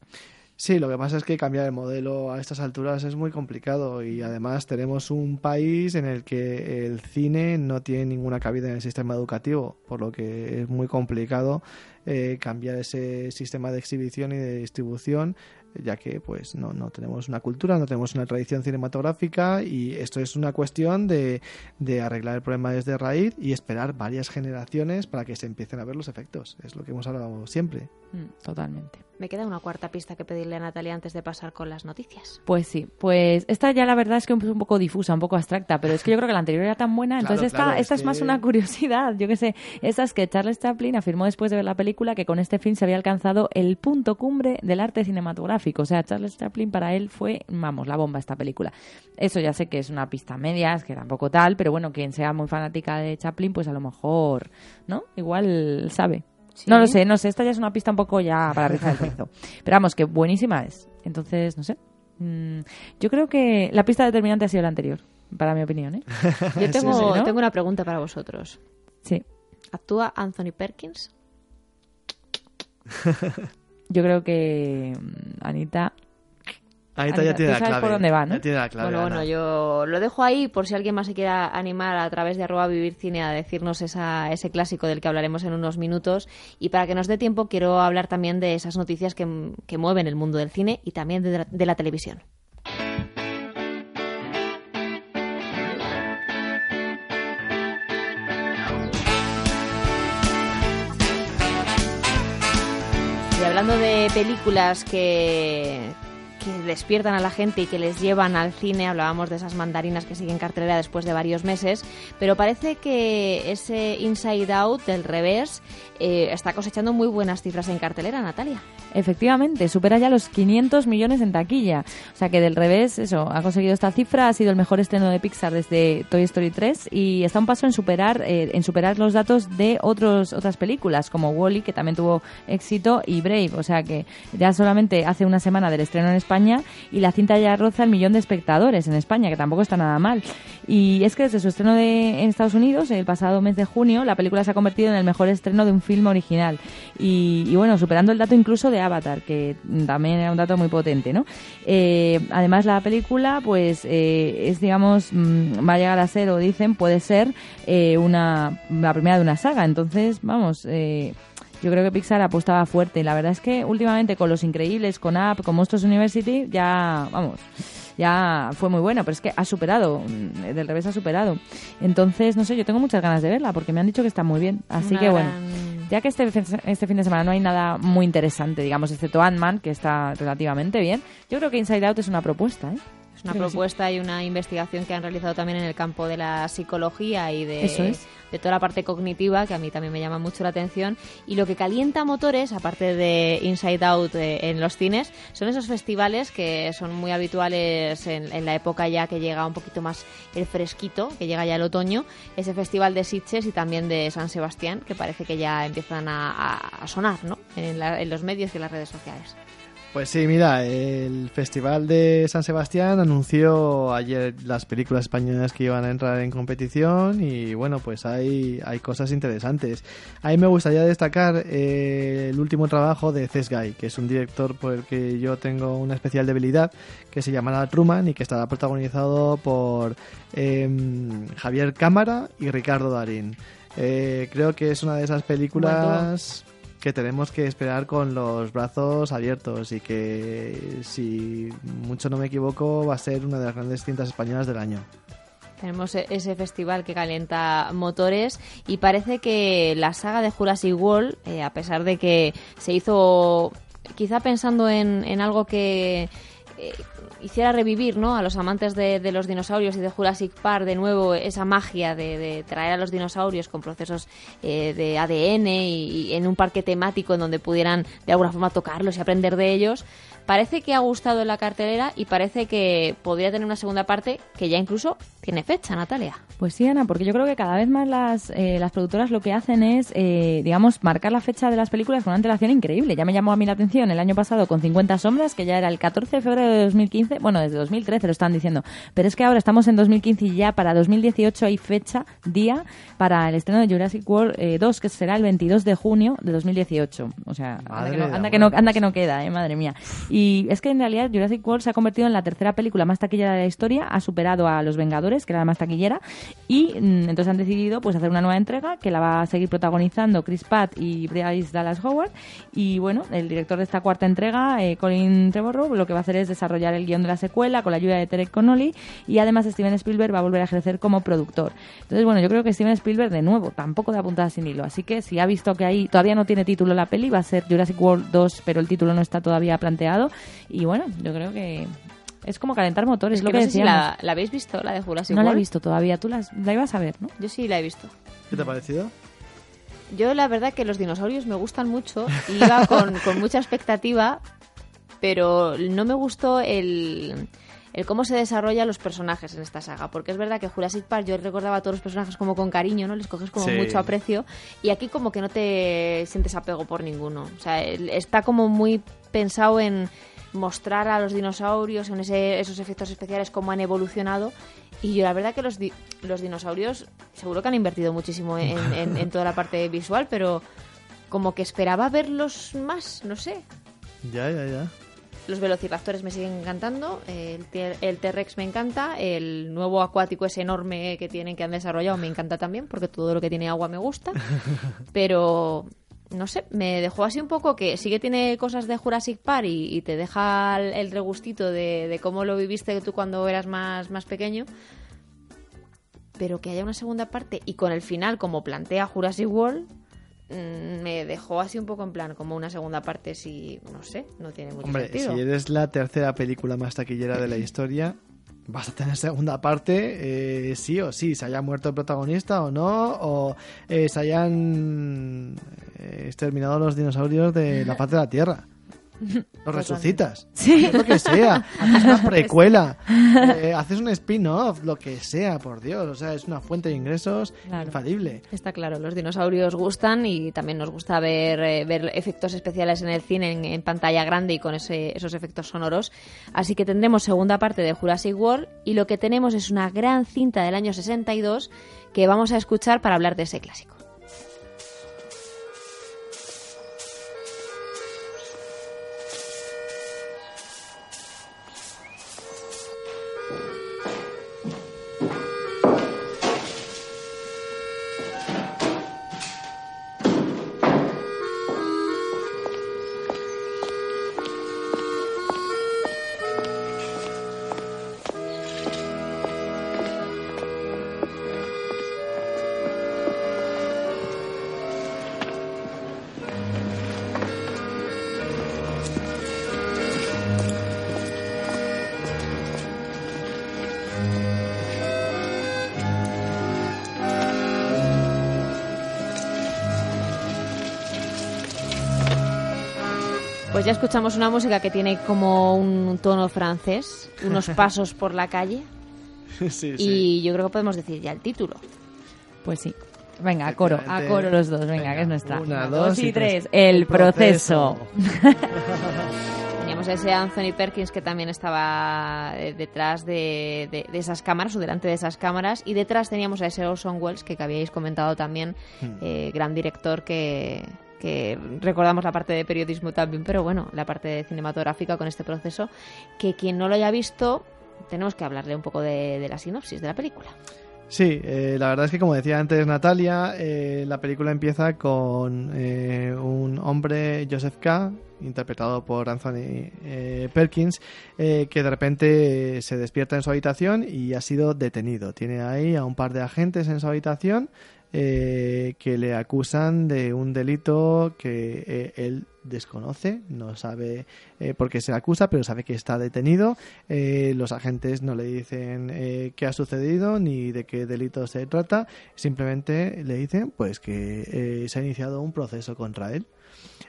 Sí, lo que pasa es que cambiar el modelo a estas alturas es muy complicado y además tenemos un país en el que el cine no tiene ninguna cabida en el sistema educativo, por lo que es muy complicado eh, cambiar ese sistema de exhibición y de distribución ya que pues no, no tenemos una cultura, no tenemos una tradición cinematográfica y esto es una cuestión de, de arreglar el problema desde raíz y esperar varias generaciones para que se empiecen a ver los efectos. Es lo que hemos hablado siempre. Mm, totalmente. Me queda una cuarta pista que pedirle a Natalia antes de pasar con las noticias. Pues sí, pues esta ya la verdad es que es un poco difusa, un poco abstracta, pero es que yo creo que la anterior era tan buena, Claro, entonces esta, claro, esta es, más que- una curiosidad, yo qué sé, esa es que Charles Chaplin afirmó después de ver la película que con este film se había alcanzado el punto cumbre del arte cinematográfico, o sea, Charles Chaplin para él fue, vamos, la bomba esta película. Eso ya sé que es una pista media, es que tampoco tal, pero bueno, quien sea muy fanática de Chaplin, pues a lo mejor, ¿no? Igual sabe. Sí. No lo sé, no sé, esta ya es una pista un poco ya para rizar el rizo. Pero vamos, que buenísima es. Entonces, no sé. Mm, yo creo que la pista determinante ha sido la anterior, para mi opinión, ¿eh? Yo tengo, sí, ¿no? tengo una pregunta para vosotros. Sí. ¿Actúa Anthony Perkins? Yo creo que mm, Anita Anita ya tiene la sabes clave. por dónde va, ¿no? Ya tiene la clave. Bueno, Ana. bueno, yo lo dejo ahí por si alguien más se quiera animar a través de arroba vivir cine a decirnos esa, ese clásico del que hablaremos en unos minutos. Y para que nos dé tiempo, quiero hablar también de esas noticias que, que mueven el mundo del cine y también de la- de la televisión. Y hablando de películas que, despiertan a la gente y que les llevan al cine, hablábamos de esas mandarinas que siguen cartelera después de varios meses, pero parece que ese Inside Out del revés eh, está cosechando muy buenas cifras en cartelera, Natalia. Efectivamente, supera ya los 500 millones en taquilla. O sea que del revés, eso, ha conseguido esta cifra, ha sido el mejor estreno de Pixar desde Toy Story 3 y está un paso en superar, eh, en superar los datos de otros, otras películas como Wally, que también tuvo éxito, y Brave. O sea que ya solamente hace una semana del estreno en España y la cinta ya roza el millón de espectadores en España, que tampoco está nada mal. Y es que desde su estreno de, en Estados Unidos, el pasado mes de junio, la película se ha convertido en el mejor estreno de un film original. Y, y bueno, superando el dato incluso de Avatar, que también era un dato muy potente, ¿no? Eh, además, la película, pues, eh, es, digamos, mm, va a llegar a ser, o dicen, puede ser eh, una, la primera de una saga. Entonces, vamos, eh, yo creo que Pixar apostaba fuerte. La verdad es que últimamente con Los Increíbles, con Up, con Monsters University, ya, vamos, ya fue muy bueno, pero es que ha superado, mm, del revés ha superado. Entonces, no sé, yo tengo muchas ganas de verla porque me han dicho que está muy bien. Así Una que bueno, gran- ya que este, este fin de semana no hay nada muy interesante, digamos, excepto Ant-Man, que está relativamente bien, yo creo que Inside Out es una propuesta, ¿eh? Es una Creo que sí. propuesta y una investigación que han realizado también en el campo de la psicología y de, Eso es. De toda la parte cognitiva, que a mí también me llama mucho la atención. Y lo que calienta motores, aparte de Inside Out eh, en los cines, son esos festivales que son muy habituales en, la época ya que llega un poquito más el fresquito, que llega ya el otoño. Ese festival de Sitges y también de San Sebastián, que parece que ya empiezan a, a- a sonar ¿no? en, la- en los medios y en las redes sociales. Pues sí, mira, el Festival de San Sebastián anunció ayer las películas españolas que iban a entrar en competición y bueno, pues hay, hay cosas interesantes. A mí me gustaría destacar eh, el último trabajo de Guy, que es un director por el que yo tengo una especial debilidad, que se llama Truman y que estará protagonizado por em, Javier Cámara y Ricardo Darín. Eh, creo que es una de esas películas que tenemos que esperar con los brazos abiertos y que si mucho no me equivoco va a ser una de las grandes cintas españolas del año. Tenemos e- ese festival que calienta motores y parece que la saga de Jurassic World, eh, a pesar de que se hizo quizá pensando en, en algo que eh, hiciera revivir ¿no? a los amantes de, los dinosaurios y de Jurassic Park de nuevo esa magia de, traer a los dinosaurios con procesos eh, de ADN y en un parque temático en donde pudieran de alguna forma tocarlos y aprender de ellos. Parece que ha gustado en la cartelera y parece que podría tener una segunda parte que ya incluso tiene fecha, Natalia. Pues sí, Ana, porque yo creo que cada vez más las, eh, las productoras lo que hacen es, eh, digamos, marcar la fecha de las películas con una antelación increíble. Ya me llamó a mí la atención el año pasado con 50 sombras, que ya era el 14 de febrero de 2015, bueno, desde 2013 lo están diciendo, pero es que ahora estamos en 2015 y ya para 2018 hay fecha, día, para el estreno de Jurassic World eh, 2, que será el 22 de junio de 2018. O sea, anda que, no, anda, que no, anda que no queda, eh, madre mía. Y es que en realidad Jurassic World se ha convertido en la tercera película más taquillera de la historia, ha superado a Los Vengadores, que era la más taquillera, y mm, entonces han decidido pues hacer una nueva entrega que la va a seguir protagonizando Chris Pratt y Bryce Dallas Howard. Y bueno, el director de esta cuarta entrega, eh, Colin Trevorrow, lo que va a hacer es desarrollar el guion de la secuela con la ayuda de Terek Connolly y además Steven Spielberg va a volver a ejercer como productor. Entonces, bueno, yo creo que Steven Spielberg de nuevo tampoco de apuntada sin hilo, así que si ha visto que ahí todavía no tiene título la peli, va a ser Jurassic World 2, pero el título no está todavía planteado y bueno, yo creo que es como calentar motores, Es lo que que, no sé si decíamos. la, la habéis visto, la de Jurassic no la he visto todavía, tú las, la ibas a ver, ¿no? Yo sí la he visto. ¿Qué te ha parecido? Yo la verdad que los dinosaurios me gustan mucho y iba con, con mucha expectativa, pero no me gustó el, el cómo se desarrollan los personajes en esta saga, porque es verdad que Jurassic Park yo recordaba a todos los personajes como con cariño, ¿no? Les coges como Sí. mucho aprecio y aquí como que no te sientes apego por ninguno. O sea, está como muy pensado en mostrar a los dinosaurios, en ese- esos efectos especiales, cómo han evolucionado. Y yo la verdad que los, di- los dinosaurios seguro que han invertido muchísimo en, en- en toda la parte visual, pero como que esperaba verlos más, no sé. Ya, ya, ya. Los velociraptores me siguen encantando, el, el T-Rex me encanta, el nuevo acuático ese enorme que tienen que han desarrollado me encanta también, porque todo lo que tiene agua me gusta. Pero no sé, me dejó así un poco que sí que tiene cosas de Jurassic Park y, y te deja el, el regustito de, de cómo lo viviste tú cuando eras más, más pequeño. Pero que haya una segunda parte y con el final, como plantea Jurassic World, mm, me dejó así un poco en plan, como una segunda parte, si, no sé, no tiene mucho Hombre, sentido. si eres la tercera película más taquillera de la historia, vas a tener segunda parte, eh, sí o sí, se haya muerto el protagonista o no, o eh, se hayan eh, exterminado los dinosaurios de la faz de la Tierra. Los resucitas. Sí. Haz Lo que sea. Haces una precuela. eh, haces un spin-off. Lo que sea, por Dios. O sea, es una fuente de ingresos Claro. infalible. Está claro, los dinosaurios gustan y también nos gusta ver, eh, ver efectos especiales en el cine en, en pantalla grande y con ese- esos efectos sonoros. Así que tendremos segunda parte de Jurassic World y lo que tenemos es una gran cinta del año 62 que vamos a escuchar para hablar de ese clásico. Pues ya escuchamos una música que tiene como un tono francés, unos pasos por la calle sí, sí. y yo creo que podemos decir ya el título. Pues sí. Venga, a coro, a coro los dos, venga, que es nuestra. Una, dos y tres. tres. El El proceso. Teníamos a ese Anthony Perkins que también estaba eh, detrás de, de- de esas cámaras o delante de esas cámaras y detrás teníamos a ese Orson Welles que, que habíais comentado también, eh, gran director que, que recordamos la parte de periodismo también, pero bueno, la parte cinematográfica con este proceso, que quien no lo haya visto tenemos que hablarle un poco de, la sinopsis de la película. Sí, eh, la verdad es que como decía antes Natalia, eh, la película empieza con eh, un hombre, Joseph K., interpretado por Anthony eh, Perkins, eh, que de repente eh, se despierta en su habitación y ha sido detenido. Tiene ahí a un par de agentes en su habitación eh, que le acusan de un delito que eh, él desconoce, no sabe eh, por qué se acusa, pero sabe que está detenido. Eh, los agentes no le dicen eh, qué ha sucedido ni de qué delito se trata, simplemente le dicen pues que se ha iniciado un proceso contra él.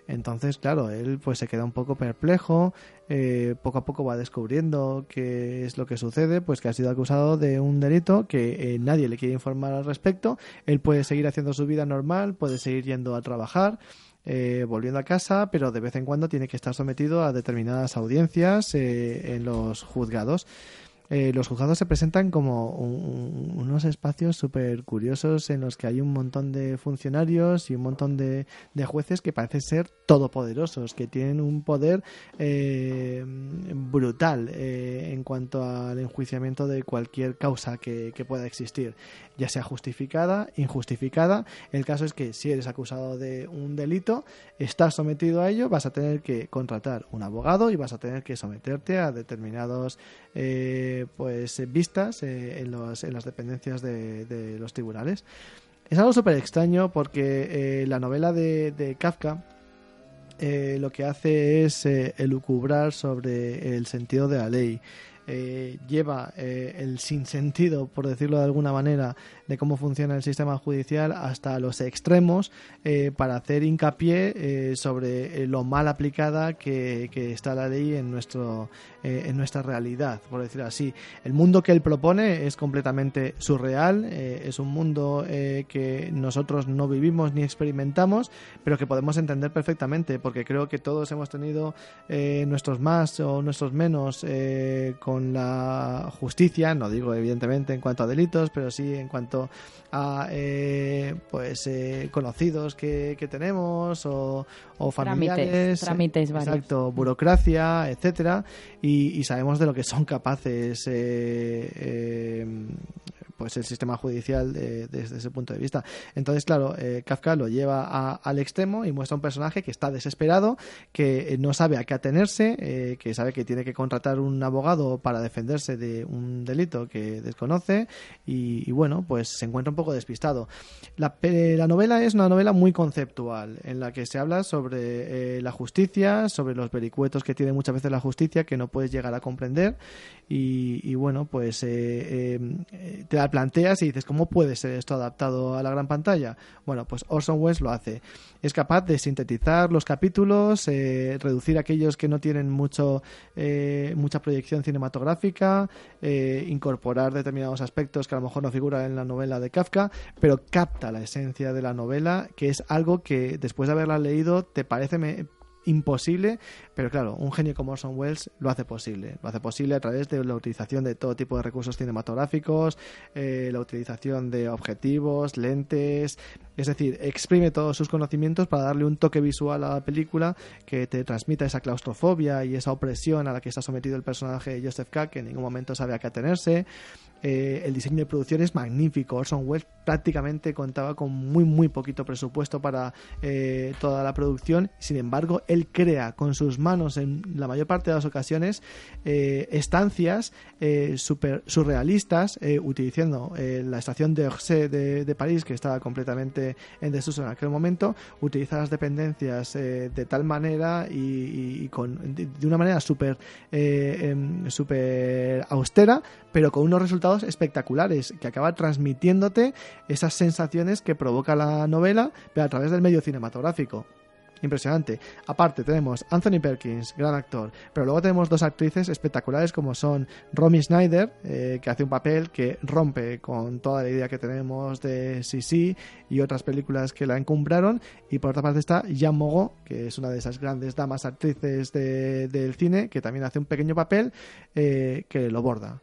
Entonces, claro, él pues se queda un poco perplejo, eh, poco a poco va descubriendo qué es lo que sucede, pues que ha sido acusado de un delito que eh, nadie le quiere informar al respecto, él puede seguir haciendo su vida normal, puede seguir yendo a trabajar, eh, volviendo a casa, pero de vez en cuando tiene que estar sometido a determinadas audiencias eh, en los juzgados. Eh, los juzgados se presentan como un- un- unos espacios súper curiosos en los que hay un montón de funcionarios y un montón de, de jueces que parecen ser todopoderosos, que tienen un poder eh, brutal eh, en cuanto al enjuiciamiento de cualquier causa que, que pueda existir, ya sea justificada, injustificada. El caso es que si eres acusado de un delito, estás sometido a ello, vas a tener que contratar un abogado y vas a tener que someterte a determinados eh, pues vistas eh, en, las dependencias de, los tribunales. Es algo súper extraño porque eh, la novela de, de Kafka eh, lo que hace es eh, elucubrar sobre el sentido de la ley. Eh, lleva eh, el sinsentido, por decirlo de alguna manera, de cómo funciona el sistema judicial hasta los extremos eh, para hacer hincapié eh, sobre eh, lo mal aplicada que, que está la ley en nuestro en nuestra realidad, por decirlo así. El mundo que él propone es completamente surreal, es un mundo que nosotros no vivimos ni experimentamos, pero que podemos entender perfectamente, porque creo que todos hemos tenido nuestros más o nuestros menos con la justicia, no digo evidentemente en cuanto a delitos, pero sí en cuanto a eh, pues eh, conocidos que, que tenemos o, o familiares, Trámites, trámites varios. exacto, burocracia, etcétera, y, y sabemos de lo que son capaces eh, eh, pues el sistema judicial desde ese punto de vista. Entonces, claro, eh, Kafka lo lleva a- al extremo y muestra un personaje que está desesperado, que eh, no sabe a qué atenerse, eh, que sabe que tiene que contratar un abogado para defenderse de un delito que desconoce y, bueno, pues se encuentra un poco despistado. La, la novela es una novela muy conceptual en la que se habla sobre la justicia, sobre los vericuetos que tiene muchas veces la justicia que no puedes llegar a comprender y, bueno, pues te la planteas y dices, ¿cómo puede ser esto adaptado a la gran pantalla? Bueno, pues Orson Welles lo hace. Es capaz de sintetizar los capítulos, eh, reducir aquellos que no tienen mucho, eh, mucha proyección cinematográfica, eh, incorporar determinados aspectos que a lo mejor no figuran en la novela de Kafka, pero capta la esencia de la novela, que es algo que después de haberla leído te parece me- imposible, pero claro, un genio como Orson Welles lo hace posible. Lo hace posible a través de la utilización de todo tipo de recursos cinematográficos, eh, la utilización de objetivos, lentes, es decir, exprime todos sus conocimientos para darle un toque visual a la película que te transmita esa claustrofobia y esa opresión a la que está sometido el personaje de Joseph K, que en ningún momento sabe a qué atenerse. Eh, el diseño de producción es magnífico. Orson Welles prácticamente contaba con muy, muy poquito presupuesto para eh, toda la producción. Sin embargo, él crea con sus manos en la mayor parte de las ocasiones eh, estancias super surrealistas, utilizando la estación de Orsay de, París, que estaba completamente en desuso en aquel momento, utiliza las dependencias de tal manera y, y- con, de, una manera súper em, súper austera, pero con unos resultados espectaculares, que acaba transmitiéndote esas sensaciones que provoca la novela, pero a través del medio cinematográfico. Impresionante. Aparte tenemos Anthony Perkins, gran actor, pero luego tenemos dos actrices espectaculares como son Romy Schneider, eh, que hace un papel que rompe con toda la idea que tenemos de Sisi y otras películas que la encumbraron, y por otra parte está Jean Mogo, que es una de esas grandes damas actrices de- del cine, que también hace un pequeño papel eh, que lo borda.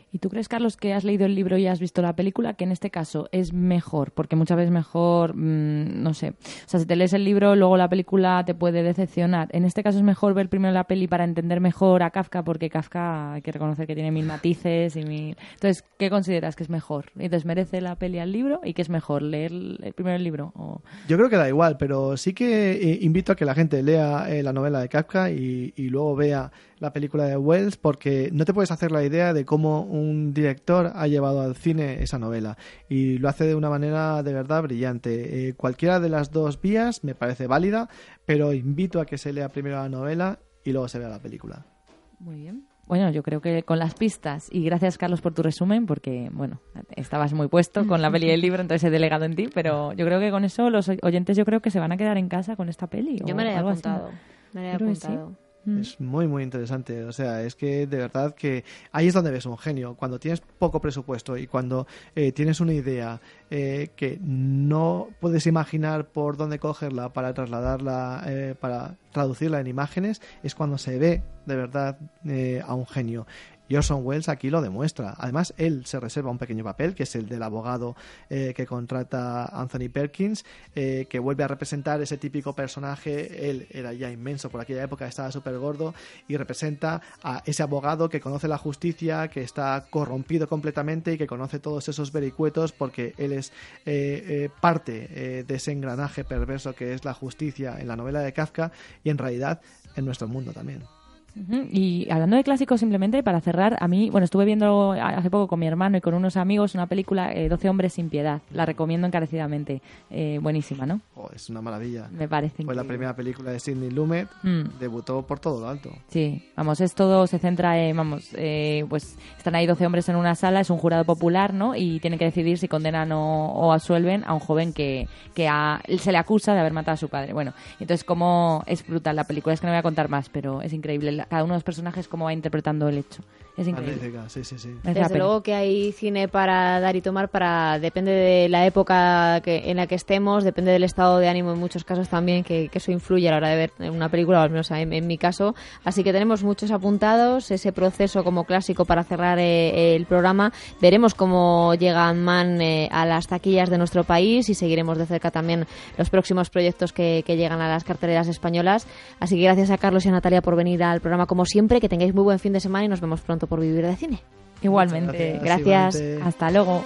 ¿Y tú crees, Carlos, que has leído el libro y has visto la película, que en este caso es mejor? Porque muchas veces mejor, mm, no sé. O sea, si te lees el libro, luego la película te puede decepcionar. En este caso es mejor ver primero la peli para entender mejor a Kafka, porque Kafka hay que reconocer que tiene mil matices y mil... Entonces, ¿qué consideras que es mejor? Entonces, ¿merece la peli al libro? ¿Y qué es mejor, leer el- primero el libro? O... Yo creo que da igual, pero sí que eh, invito a que la gente lea eh, la novela de Kafka y, y luego vea la película de Wells, porque no te puedes hacer la idea de cómo un director ha llevado al cine esa novela. Y lo hace de una manera de verdad brillante. Eh, cualquiera de las dos vías me parece válida, pero invito a que se lea primero la novela y luego se vea la película. Muy bien. Bueno, yo creo que con las pistas, y gracias Carlos por tu resumen, porque, bueno, estabas muy puesto con la peli y el libro, entonces he delegado en ti, pero yo creo que con eso los oyentes yo creo que se van a quedar en casa con esta peli. Yo o me la he así. apuntado. Me la he Creo apuntado. Mm. Es muy, muy interesante. O sea, es que de verdad que ahí es donde ves un genio. Cuando tienes poco presupuesto y cuando eh, tienes una idea eh, que no puedes imaginar por dónde cogerla para trasladarla, eh, para traducirla en imágenes, es cuando se ve de verdad eh, a un genio. Y Orson aquí lo demuestra. Además, él se reserva un pequeño papel, que es el del abogado eh, que contrata Anthony Perkins, eh, que vuelve a representar ese típico personaje. Él era ya inmenso por aquella época, estaba súper gordo, y representa a ese abogado que conoce la justicia, que está corrompido completamente y que conoce todos esos vericuetos porque él es eh, eh, parte eh, de ese engranaje perverso que es la justicia en la novela de Kafka y en realidad en nuestro mundo también. Y hablando de clásicos, simplemente para cerrar, a mí, bueno, estuve viendo hace poco con mi hermano y con unos amigos una película, eh, 12 hombres sin piedad. La recomiendo encarecidamente. Eh, buenísima, ¿no? Oh, es una maravilla. Me parece Fue la primera película de Sidney Lumet, Mm. debutó por todo lo alto. Sí, vamos, es todo, se centra en, vamos, eh, pues están ahí 12 hombres en una sala, es un jurado popular, ¿no? Y tienen que decidir si condenan o, o absuelven a un joven que, que a- se le acusa de haber matado a su padre. Bueno, entonces como es brutal la película, es que no voy a contar más, pero es increíble. La- cada uno de los personajes cómo va interpretando el hecho. Es increíble. Magnífica, sí, sí, sí. Desde pena. luego que hay cine para dar y tomar, para depende de la época que, en la que estemos, depende del estado de ánimo en muchos casos también, que, que eso influye a la hora de ver una película, o al menos en, en mi caso. Así que tenemos muchos apuntados, ese proceso como clásico para cerrar eh, el programa. Veremos cómo llega Ant-Man eh, a las taquillas de nuestro país y seguiremos de cerca también los próximos proyectos que, que llegan a las carteleras españolas. Así que gracias a Carlos y a Natalia por venir al programa como siempre, que tengáis muy buen fin de semana y nos vemos pronto por Vivir de Cine. Igualmente. Gracias. Gracias. Igualmente. Hasta luego.